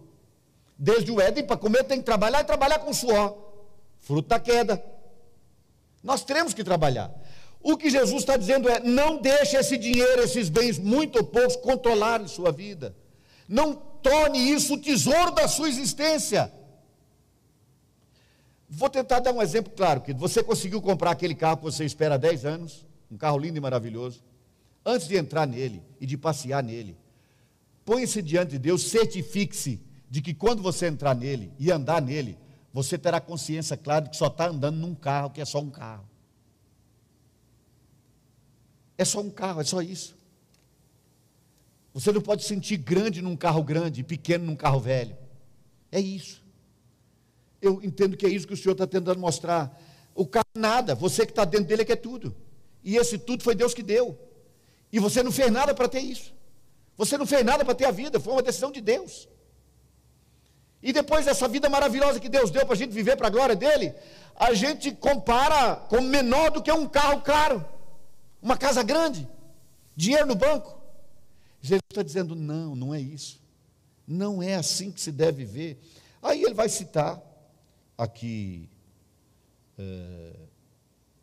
Speaker 1: Desde o Éden, para comer, tem que trabalhar e trabalhar com suor. Fruto da queda. Nós temos que trabalhar. O que Jesus está dizendo é: não deixe esse dinheiro, esses bens, muito ou poucos, controlarem sua vida. Não torne isso o tesouro da sua existência. Vou tentar dar um exemplo claro, que você conseguiu comprar aquele carro que você espera há 10 anos, um carro lindo e maravilhoso antes de entrar nele e de passear nele, põe-se diante de Deus, certifique-se de que quando você entrar nele e andar nele, você terá consciência clara de que só está andando num carro que é só um carro. É só um carro, é só isso. Você não pode sentir grande num carro grande e pequeno num carro velho. É isso. Eu entendo que é isso que o Senhor está tentando mostrar. O carro nada, você que está dentro dele é que é tudo. E esse tudo foi Deus que deu. E você não fez nada para ter isso. Você não fez nada para ter a vida, foi uma decisão de Deus. E depois dessa vida maravilhosa que Deus deu para a gente viver para a glória dele, a gente compara com menor do que um carro caro, uma casa grande, dinheiro no banco. Jesus está dizendo: não, não é isso. Não é assim que se deve viver. Aí ele vai citar aqui é,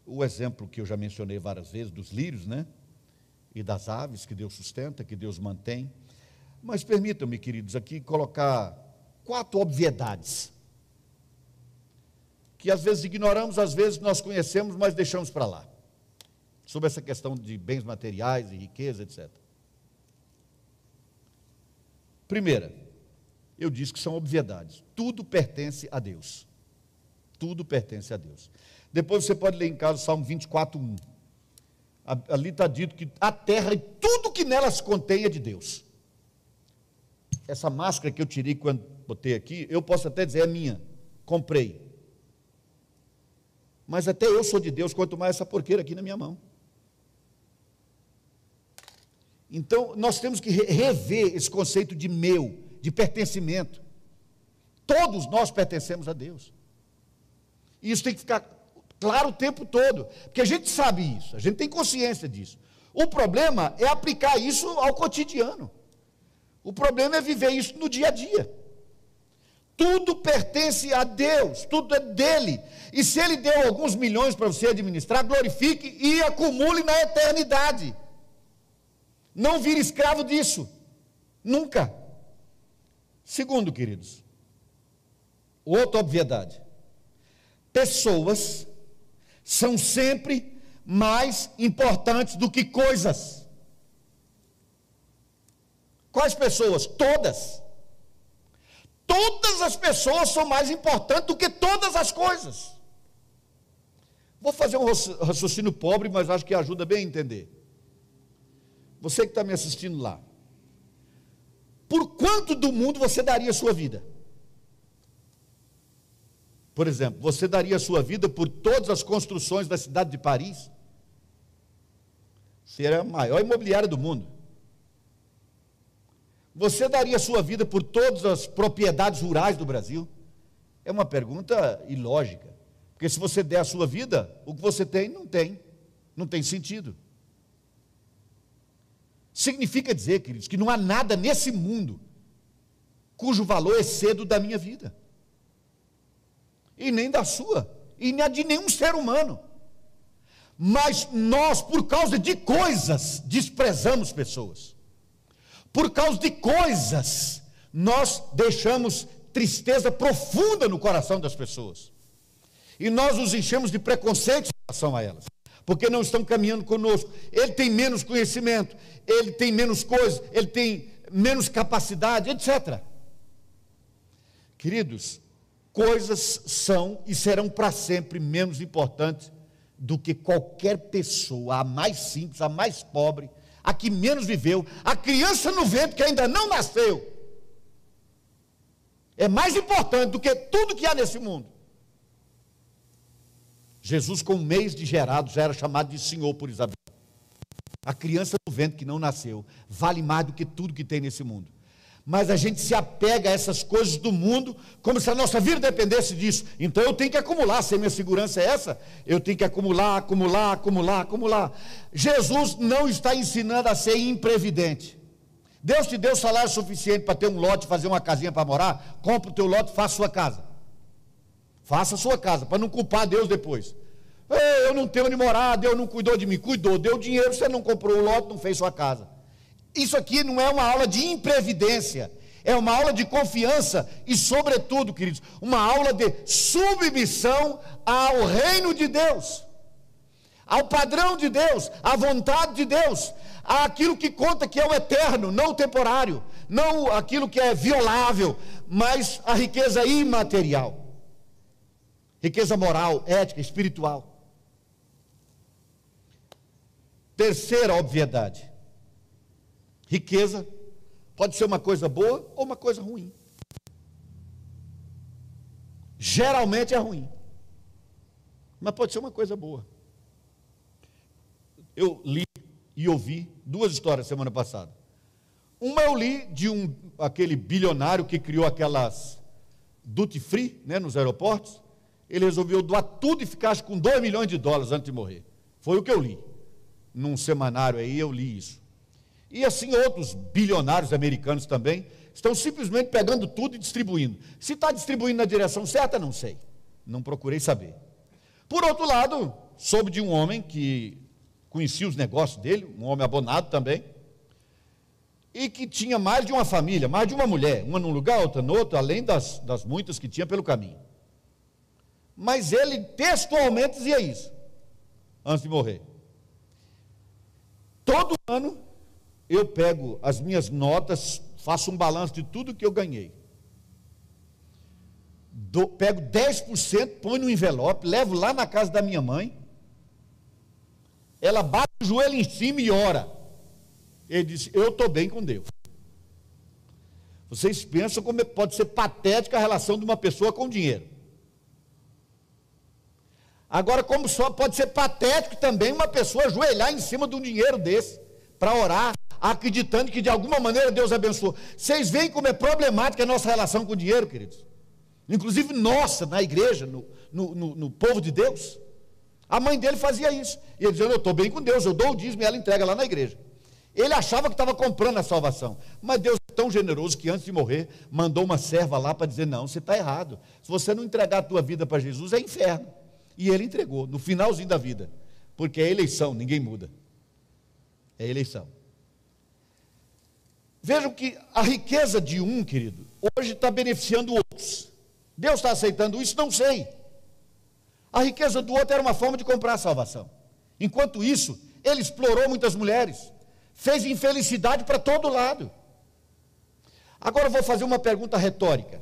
Speaker 1: o exemplo que eu já mencionei várias vezes dos lírios, né? E das aves que Deus sustenta, que Deus mantém. Mas permitam-me, queridos, aqui colocar quatro obviedades que às vezes ignoramos, às vezes nós conhecemos, mas deixamos para lá. Sobre essa questão de bens materiais e riqueza, etc. Primeira, eu disse que são obviedades. Tudo pertence a Deus. Tudo pertence a Deus. Depois você pode ler em casa o Salmo 24, 1 ali está dito que a terra e tudo que nela se contém é de Deus. Essa máscara que eu tirei quando botei aqui, eu posso até dizer é minha, comprei. Mas até eu sou de Deus, quanto mais essa porqueira aqui na minha mão. Então, nós temos que rever esse conceito de meu, de pertencimento. Todos nós pertencemos a Deus. E isso tem que ficar claro o tempo todo, porque a gente sabe isso, a gente tem consciência disso. O problema é aplicar isso ao cotidiano. O problema é viver isso no dia a dia. Tudo pertence a Deus, tudo é dele. E se ele deu alguns milhões para você administrar, glorifique e acumule na eternidade. Não vire escravo disso. Nunca. Segundo, queridos, outra obviedade. Pessoas são sempre mais importantes do que coisas. Quais pessoas? Todas. Todas as pessoas são mais importantes do que todas as coisas. Vou fazer um raciocínio pobre, mas acho que ajuda bem a entender. Você que está me assistindo lá. Por quanto do mundo você daria a sua vida? Por exemplo, você daria a sua vida por todas as construções da cidade de Paris? Seria a maior imobiliária do mundo. Você daria a sua vida por todas as propriedades rurais do Brasil? É uma pergunta ilógica. Porque se você der a sua vida, o que você tem, não tem. Não tem sentido. Significa dizer, queridos, que não há nada nesse mundo cujo valor exceda da minha vida e nem da sua, e nem de nenhum ser humano. Mas nós, por causa de coisas, desprezamos pessoas. Por causa de coisas, nós deixamos tristeza profunda no coração das pessoas. E nós os enchemos de preconceito em relação a elas. Porque não estão caminhando conosco. Ele tem menos conhecimento, ele tem menos coisas, ele tem menos capacidade, etc. Queridos, coisas são e serão para sempre menos importantes do que qualquer pessoa, a mais simples, a mais pobre, a que menos viveu, a criança no vento que ainda não nasceu. É mais importante do que tudo que há nesse mundo. Jesus, com um mês de gerado, já era chamado de Senhor por Isabel. A criança no vento que não nasceu vale mais do que tudo que tem nesse mundo mas a gente se apega a essas coisas do mundo como se a nossa vida dependesse disso. Então eu tenho que acumular, se a minha segurança é essa, eu tenho que acumular, acumular, acumular, acumular. Jesus não está ensinando a ser imprevidente. Deus te deu salário suficiente para ter um lote, fazer uma casinha para morar, compra o teu lote, faça sua casa. Faça a sua casa, para não culpar Deus depois. Eu não tenho onde morar, Deus não cuidou de mim. Cuidou, deu dinheiro, você não comprou o lote, não fez sua casa. Isso aqui não é uma aula de imprevidência, é uma aula de confiança e, sobretudo, queridos, uma aula de submissão ao reino de Deus, ao padrão de Deus, à vontade de Deus, àquilo que conta que é o eterno, não o temporário, não aquilo que é violável, mas a riqueza imaterial, riqueza moral, ética, espiritual. Terceira obviedade Riqueza pode ser uma coisa boa ou uma coisa ruim. Geralmente é ruim, mas pode ser uma coisa boa. Eu li e ouvi duas histórias semana passada. Uma eu li de um aquele bilionário que criou aquelas duty free, né, nos aeroportos. Ele resolveu doar tudo e ficar com 2 milhões de dólares antes de morrer. Foi o que eu li. Num semanário aí eu li isso. E assim outros bilionários americanos também estão simplesmente pegando tudo e distribuindo. Se está distribuindo na direção certa, não sei. Não procurei saber. Por outro lado, soube de um homem que conhecia os negócios dele, um homem abonado também, e que tinha mais de uma família, mais de uma mulher, uma num lugar, outra no outro, além das, das muitas que tinha pelo caminho. Mas ele textualmente dizia isso, antes de morrer. Todo ano eu pego as minhas notas, faço um balanço de tudo que eu ganhei. Do, pego 10%, põe no envelope, levo lá na casa da minha mãe. Ela bate o joelho em cima e ora. Ele disse: Eu estou bem com Deus. Vocês pensam como pode ser patética a relação de uma pessoa com dinheiro. Agora, como só pode ser patético também uma pessoa ajoelhar em cima de um dinheiro desse para orar acreditando que de alguma maneira Deus abençoou. Vocês veem como é problemática a nossa relação com o dinheiro, queridos? Inclusive nossa, na igreja, no, no, no, no povo de Deus. A mãe dele fazia isso. E ele dizia: Eu estou bem com Deus, eu dou o dízimo e ela entrega lá na igreja. Ele achava que estava comprando a salvação. Mas Deus é tão generoso que antes de morrer, mandou uma serva lá para dizer: Não, você está errado. Se você não entregar a tua vida para Jesus, é inferno. E ele entregou, no finalzinho da vida. Porque é eleição, ninguém muda. É eleição. Vejam que a riqueza de um, querido, hoje está beneficiando outros. Deus está aceitando isso? Não sei. A riqueza do outro era uma forma de comprar a salvação. Enquanto isso, ele explorou muitas mulheres, fez infelicidade para todo lado. Agora eu vou fazer uma pergunta retórica.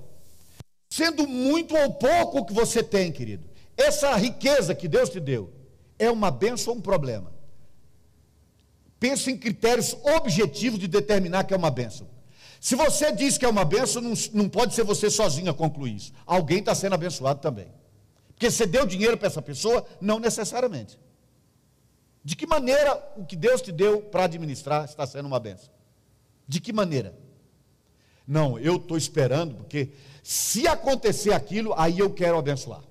Speaker 1: Sendo muito ou pouco o que você tem, querido, essa riqueza que Deus te deu é uma benção ou um problema? Pense em critérios objetivos de determinar que é uma benção. Se você diz que é uma benção, não, não pode ser você sozinho a concluir isso. Alguém está sendo abençoado também. Porque você deu dinheiro para essa pessoa? Não necessariamente. De que maneira o que Deus te deu para administrar está sendo uma benção? De que maneira? Não, eu estou esperando, porque se acontecer aquilo, aí eu quero abençoar.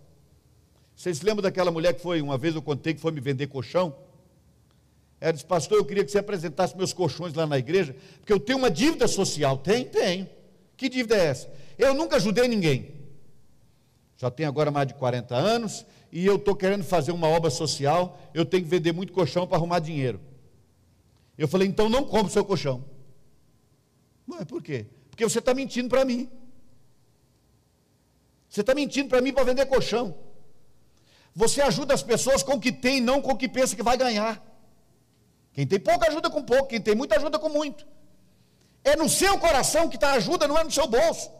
Speaker 1: Vocês se lembram daquela mulher que foi, uma vez eu contei que foi me vender colchão? Ela disse, pastor, eu queria que você apresentasse meus colchões lá na igreja, porque eu tenho uma dívida social. Tem? Tenho. Que dívida é essa? Eu nunca ajudei ninguém. Já tenho agora mais de 40 anos, e eu estou querendo fazer uma obra social, eu tenho que vender muito colchão para arrumar dinheiro. Eu falei, então não compre o seu colchão. Mas por quê? Porque você está mentindo para mim. Você está mentindo para mim para vender colchão. Você ajuda as pessoas com o que tem, não com o que pensa que vai ganhar. Quem tem pouco ajuda com pouco, quem tem muito ajuda com muito. É no seu coração que está a ajuda, não é no seu bolso.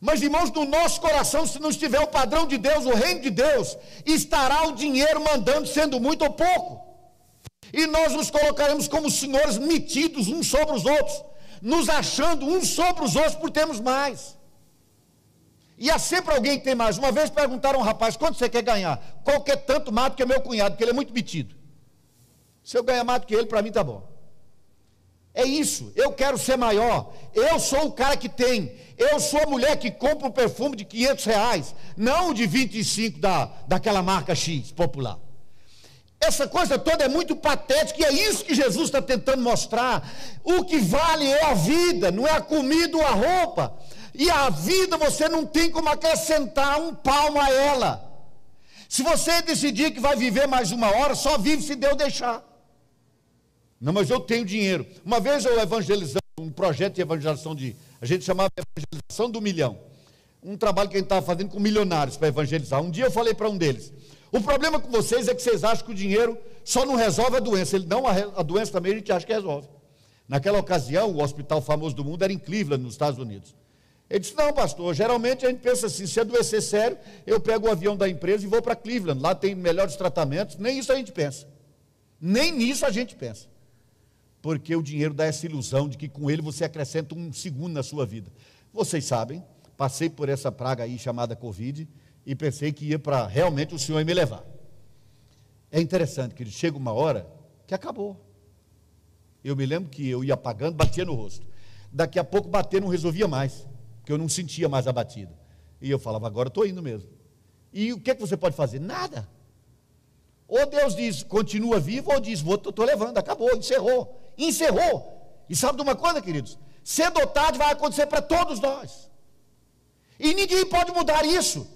Speaker 1: Mas, irmãos, no nosso coração, se não estiver o padrão de Deus, o reino de Deus, estará o dinheiro mandando, sendo muito ou pouco. E nós nos colocaremos como senhores metidos uns sobre os outros, nos achando uns sobre os outros por termos mais. E há sempre alguém que tem mais. Uma vez perguntaram a um rapaz: quanto você quer ganhar? Qualquer tanto mais do que meu cunhado, porque ele é muito metido. Se eu ganhar mais do que ele, para mim está bom. É isso, eu quero ser maior. Eu sou o cara que tem. Eu sou a mulher que compra um perfume de 500 reais, não de 25 da, daquela marca X popular. Essa coisa toda é muito patética e é isso que Jesus está tentando mostrar. O que vale é a vida, não é a comida ou a roupa. E a vida você não tem como acrescentar um palmo a ela. Se você decidir que vai viver mais uma hora, só vive se Deus deixar. Não, mas eu tenho dinheiro. Uma vez eu evangelizando um projeto de evangelização de, a gente chamava de evangelização do milhão. Um trabalho que a gente estava fazendo com milionários para evangelizar. Um dia eu falei para um deles: o problema com vocês é que vocês acham que o dinheiro só não resolve a doença. Ele não, a, doença também a gente acha que resolve. Naquela ocasião, o hospital famoso do mundo era em Cleveland, nos Estados Unidos. Ele disse: Não, pastor, geralmente a gente pensa assim: se adoecer sério, eu pego o avião da empresa e vou para Cleveland. Lá tem melhores tratamentos. Nem isso a gente pensa. Nem nisso a gente pensa porque o dinheiro dá essa ilusão de que com ele você acrescenta um segundo na sua vida. Vocês sabem, passei por essa praga aí chamada Covid e pensei que ia para realmente o Senhor me levar. É interessante que chega uma hora que acabou. Eu me lembro que eu ia pagando, batia no rosto. Daqui a pouco bater não resolvia mais, porque eu não sentia mais a batida. E eu falava, agora estou indo mesmo. E o que, é que você pode fazer? Nada. Ou Deus diz, continua vivo, ou diz, estou levando, acabou, encerrou encerrou. E sabe de uma coisa, queridos? Cedo ou tarde vai acontecer para todos nós. E ninguém pode mudar isso.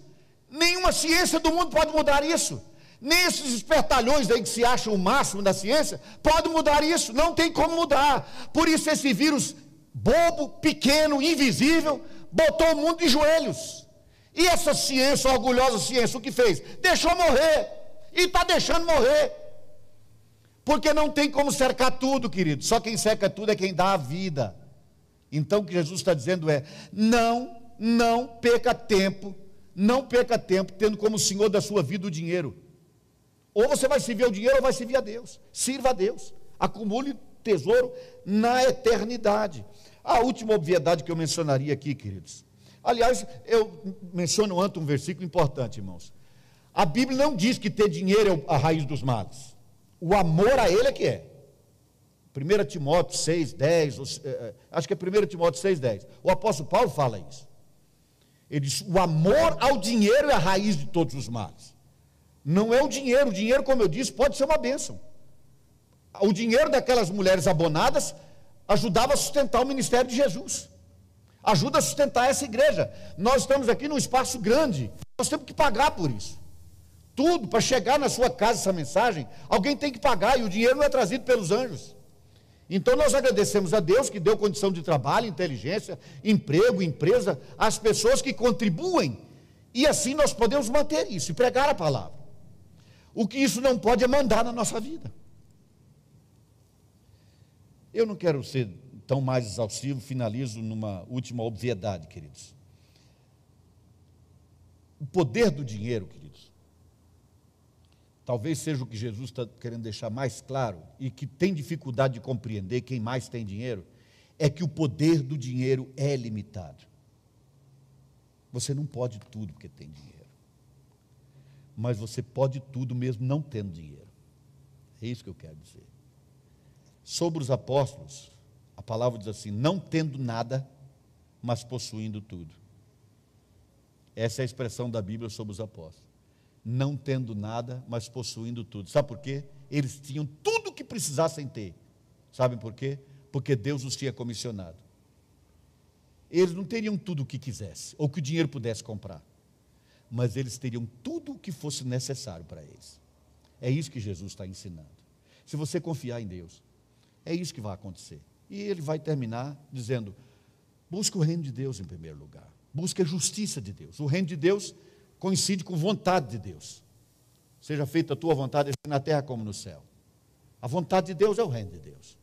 Speaker 1: Nenhuma ciência do mundo pode mudar isso. Nem esses espertalhões aí que se acham o máximo da ciência, pode mudar isso. Não tem como mudar. Por isso esse vírus bobo, pequeno, invisível, botou o mundo de joelhos. E essa ciência, orgulhosa ciência, o que fez? Deixou morrer. E está deixando morrer. Porque não tem como cercar tudo, querido. Só quem cerca tudo é quem dá a vida. Então o que Jesus está dizendo é: não, não perca tempo, não perca tempo tendo como Senhor da sua vida o dinheiro. Ou você vai servir ao dinheiro ou vai servir a Deus. Sirva a Deus. Acumule tesouro na eternidade. A última obviedade que eu mencionaria aqui, queridos. Aliás, eu menciono antes um versículo importante, irmãos. A Bíblia não diz que ter dinheiro é a raiz dos males. O amor a ele é que é. 1 Timóteo 6, 10, é, é, acho que é 1 Timóteo 6, 10. O apóstolo Paulo fala isso. Ele diz: o amor ao dinheiro é a raiz de todos os males. Não é o dinheiro, o dinheiro, como eu disse, pode ser uma bênção. O dinheiro daquelas mulheres abonadas ajudava a sustentar o ministério de Jesus, ajuda a sustentar essa igreja. Nós estamos aqui num espaço grande, nós temos que pagar por isso tudo para chegar na sua casa essa mensagem, alguém tem que pagar e o dinheiro não é trazido pelos anjos. Então nós agradecemos a Deus que deu condição de trabalho, inteligência, emprego, empresa, às pessoas que contribuem E assim nós podemos manter isso e pregar a palavra. O que isso não pode é mandar na nossa vida. Eu não quero ser tão mais exaustivo, finalizo numa última obviedade, queridos. O poder do dinheiro, queridos, talvez seja o que Jesus está querendo deixar mais claro e que tem dificuldade de compreender quem mais tem dinheiro, é que o poder do dinheiro é limitado. Você não pode tudo porque tem dinheiro. Mas você pode tudo mesmo não tendo dinheiro. É isso que eu quero dizer. Sobre os apóstolos, a palavra diz assim: não tendo nada, mas possuindo tudo. Essa é a expressão da Bíblia sobre os apóstolos. Não tendo nada, mas possuindo tudo. Sabe por quê? Eles tinham tudo o que precisassem ter. Sabem por quê? Porque Deus os tinha comissionado eles não teriam tudo o que quisesse, ou que o dinheiro pudesse comprar, mas eles teriam tudo o que fosse necessário para eles. É isso que Jesus está ensinando. Se você confiar em Deus, é isso que vai acontecer. E ele vai terminar dizendo: busque o reino de Deus em primeiro lugar, busque a justiça de Deus. O reino de Deus coincide com vontade de Deus. Seja feita a tua vontade assim na terra como no céu. A vontade de Deus é o reino de Deus.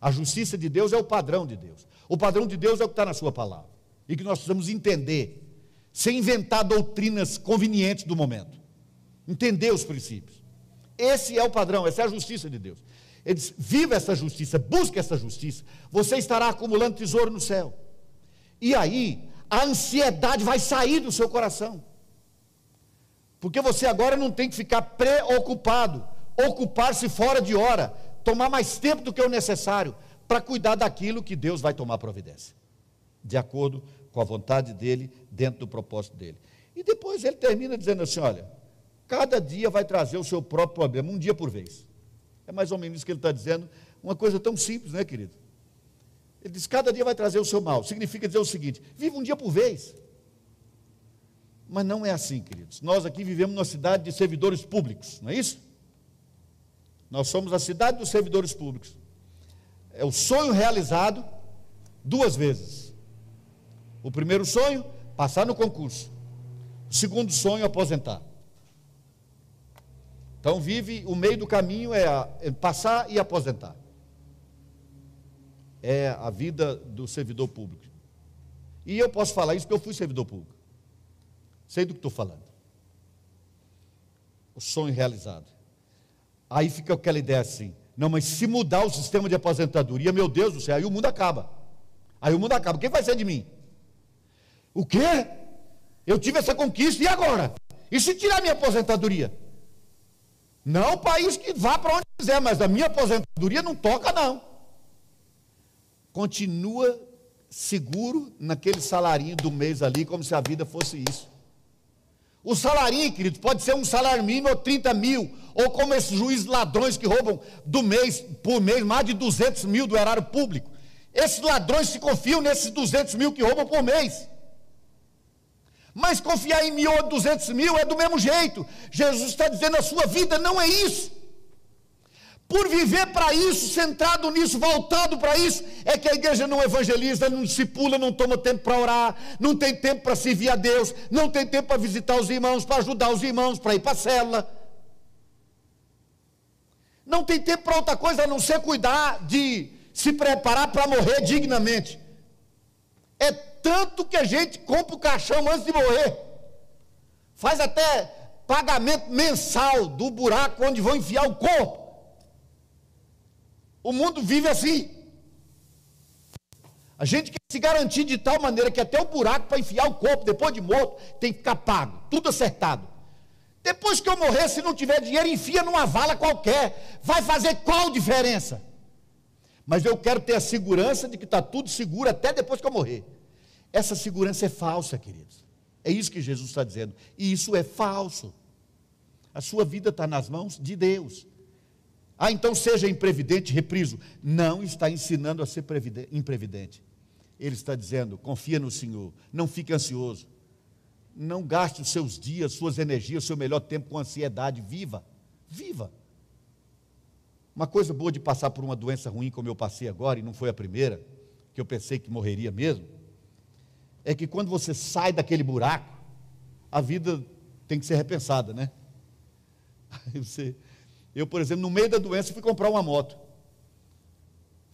Speaker 1: A justiça de Deus é o padrão de Deus. O padrão de Deus é o que está na Sua palavra. E que nós precisamos entender, sem inventar doutrinas convenientes do momento. Entender os princípios. Esse é o padrão, essa é a justiça de Deus. Ele diz: viva essa justiça, busque essa justiça, você estará acumulando tesouro no céu. E aí, a ansiedade vai sair do seu coração. Porque você agora não tem que ficar preocupado, ocupar-se fora de hora, tomar mais tempo do que o necessário para cuidar daquilo que Deus vai tomar providência, de acordo com a vontade dele, dentro do propósito dele. E depois ele termina dizendo assim: olha, cada dia vai trazer o seu próprio problema, um dia por vez. É mais ou menos isso que ele está dizendo, uma coisa tão simples, né, querido? Ele diz: cada dia vai trazer o seu mal. Significa dizer o seguinte: viva um dia por vez. Mas não é assim, queridos. Nós aqui vivemos numa cidade de servidores públicos, não é isso? Nós somos a cidade dos servidores públicos. É o sonho realizado duas vezes. O primeiro sonho, passar no concurso. O segundo sonho, aposentar. Então vive o meio do caminho é, é passar e aposentar. É a vida do servidor público. E eu posso falar isso porque eu fui servidor público. Sei do que estou falando. O sonho realizado. Aí fica aquela ideia assim: não, mas se mudar o sistema de aposentadoria, meu Deus do céu, aí o mundo acaba. Aí o mundo acaba. Quem vai ser de mim? O quê? Eu tive essa conquista e agora? E se tirar minha aposentadoria? Não o país que vá para onde quiser, mas a minha aposentadoria não toca, não. Continua seguro naquele salarinho do mês ali, como se a vida fosse isso. O salarinho, querido, pode ser um salário mínimo ou 30 mil, ou como esses juízes ladrões que roubam do mês, por mês, mais de 200 mil do erário público. Esses ladrões se confiam nesses 200 mil que roubam por mês. Mas confiar em mil ou 200 mil é do mesmo jeito. Jesus está dizendo: a sua vida não é isso. Por viver para isso, centrado nisso, voltado para isso, é que a igreja não evangeliza, não discipula, não toma tempo para orar, não tem tempo para servir a Deus, não tem tempo para visitar os irmãos, para ajudar os irmãos, para ir para a cela. Não tem tempo para outra coisa a não ser cuidar de se preparar para morrer dignamente. É tanto que a gente compra o caixão antes de morrer. Faz até pagamento mensal do buraco onde vão enfiar o corpo. O mundo vive assim. A gente quer se garantir de tal maneira que até o buraco para enfiar o corpo depois de morto tem que ficar pago, tudo acertado. Depois que eu morrer, se não tiver dinheiro, enfia numa vala qualquer. Vai fazer qual diferença? Mas eu quero ter a segurança de que está tudo seguro até depois que eu morrer. Essa segurança é falsa, queridos. É isso que Jesus está dizendo. E isso é falso. A sua vida está nas mãos de Deus. Ah, então seja imprevidente, repriso. Não está ensinando a ser imprevidente. Ele está dizendo: confia no Senhor, não fique ansioso. Não gaste os seus dias, suas energias, seu melhor tempo com ansiedade. Viva, viva. Uma coisa boa de passar por uma doença ruim, como eu passei agora, e não foi a primeira, que eu pensei que morreria mesmo, é que quando você sai daquele buraco, a vida tem que ser repensada, né? Aí você, eu, por exemplo, no meio da doença, fui comprar uma moto.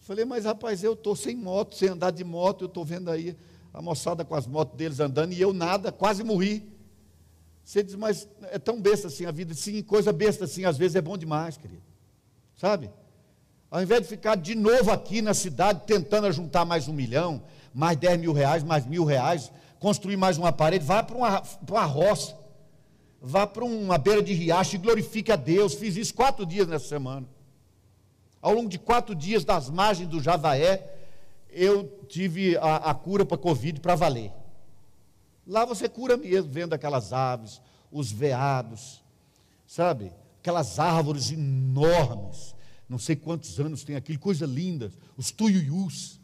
Speaker 1: Falei, mas rapaz, eu estou sem moto, sem andar de moto, eu estou vendo aí a moçada com as motos deles andando e eu nada, quase morri. Você diz, mas é tão besta assim a vida. Sim, coisa besta assim, às vezes é bom demais, querido. Sabe? Ao invés de ficar de novo aqui na cidade tentando juntar mais um milhão, mais 10 mil reais, mais mil reais, construir mais uma parede, vá para uma, uma roça, vá para uma beira de riacho e glorifique a Deus. Fiz isso quatro dias nessa semana. Ao longo de quatro dias, das margens do Javaé, eu tive a, a cura para Covid para valer. Lá você cura mesmo, vendo aquelas aves, os veados, sabe? Aquelas árvores enormes, não sei quantos anos tem aquilo, coisa linda, os tuiuius.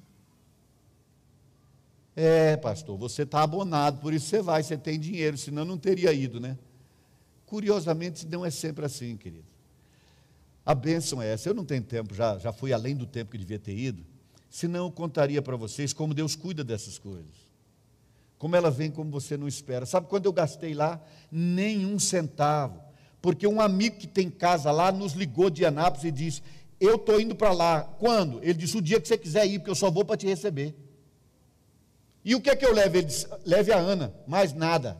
Speaker 1: É, pastor, você está abonado, por isso você vai, você tem dinheiro, senão não teria ido, né? Curiosamente, não é sempre assim, querido. A bênção é essa. Eu não tenho tempo, já, já fui além do tempo que devia ter ido, senão eu contaria para vocês como Deus cuida dessas coisas como ela vem como você não espera. Sabe quando eu gastei lá? Nenhum centavo. Porque um amigo que tem casa lá nos ligou de Anápolis e disse: Eu estou indo para lá. Quando? Ele disse: O dia que você quiser ir, porque eu só vou para te receber. E o que é que eu levo? Ele disse: Leve a Ana, mais nada.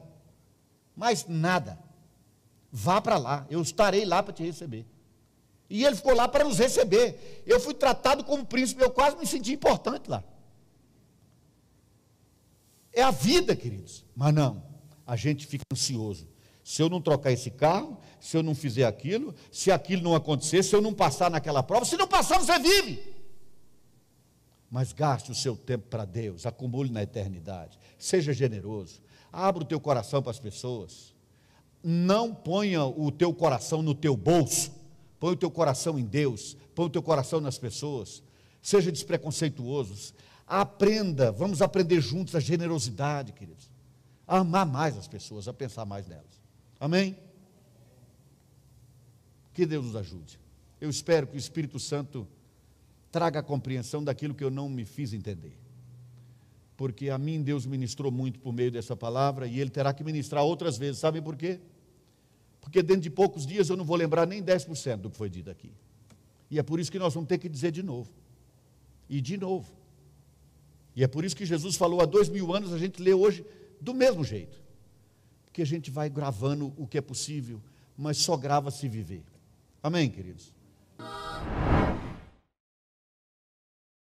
Speaker 1: Mais nada. Vá para lá, eu estarei lá para te receber. E ele ficou lá para nos receber. Eu fui tratado como príncipe, eu quase me senti importante lá. É a vida, queridos. Mas não, a gente fica ansioso. Se eu não trocar esse carro, se eu não fizer aquilo, se aquilo não acontecer, se eu não passar naquela prova, se não passar, você vive. Mas gaste o seu tempo para Deus, acumule na eternidade. Seja generoso. Abra o teu coração para as pessoas. Não ponha o teu coração no teu bolso. Põe o teu coração em Deus. Põe o teu coração nas pessoas. Seja despreconceituoso. Aprenda, vamos aprender juntos a generosidade, queridos. A amar mais as pessoas, a pensar mais nelas. Amém? Que Deus nos ajude. Eu espero que o Espírito Santo traga a compreensão daquilo que eu não me fiz entender. Porque a mim Deus ministrou muito por meio dessa palavra e Ele terá que ministrar outras vezes. Sabem por quê? Porque dentro de poucos dias eu não vou lembrar nem 10% do que foi dito aqui. E é por isso que nós vamos ter que dizer de novo. E de novo. E é por isso que Jesus falou há dois mil anos, a gente lê hoje do mesmo jeito. Porque a gente vai gravando o que é possível, mas só grava se viver. Amém, queridos?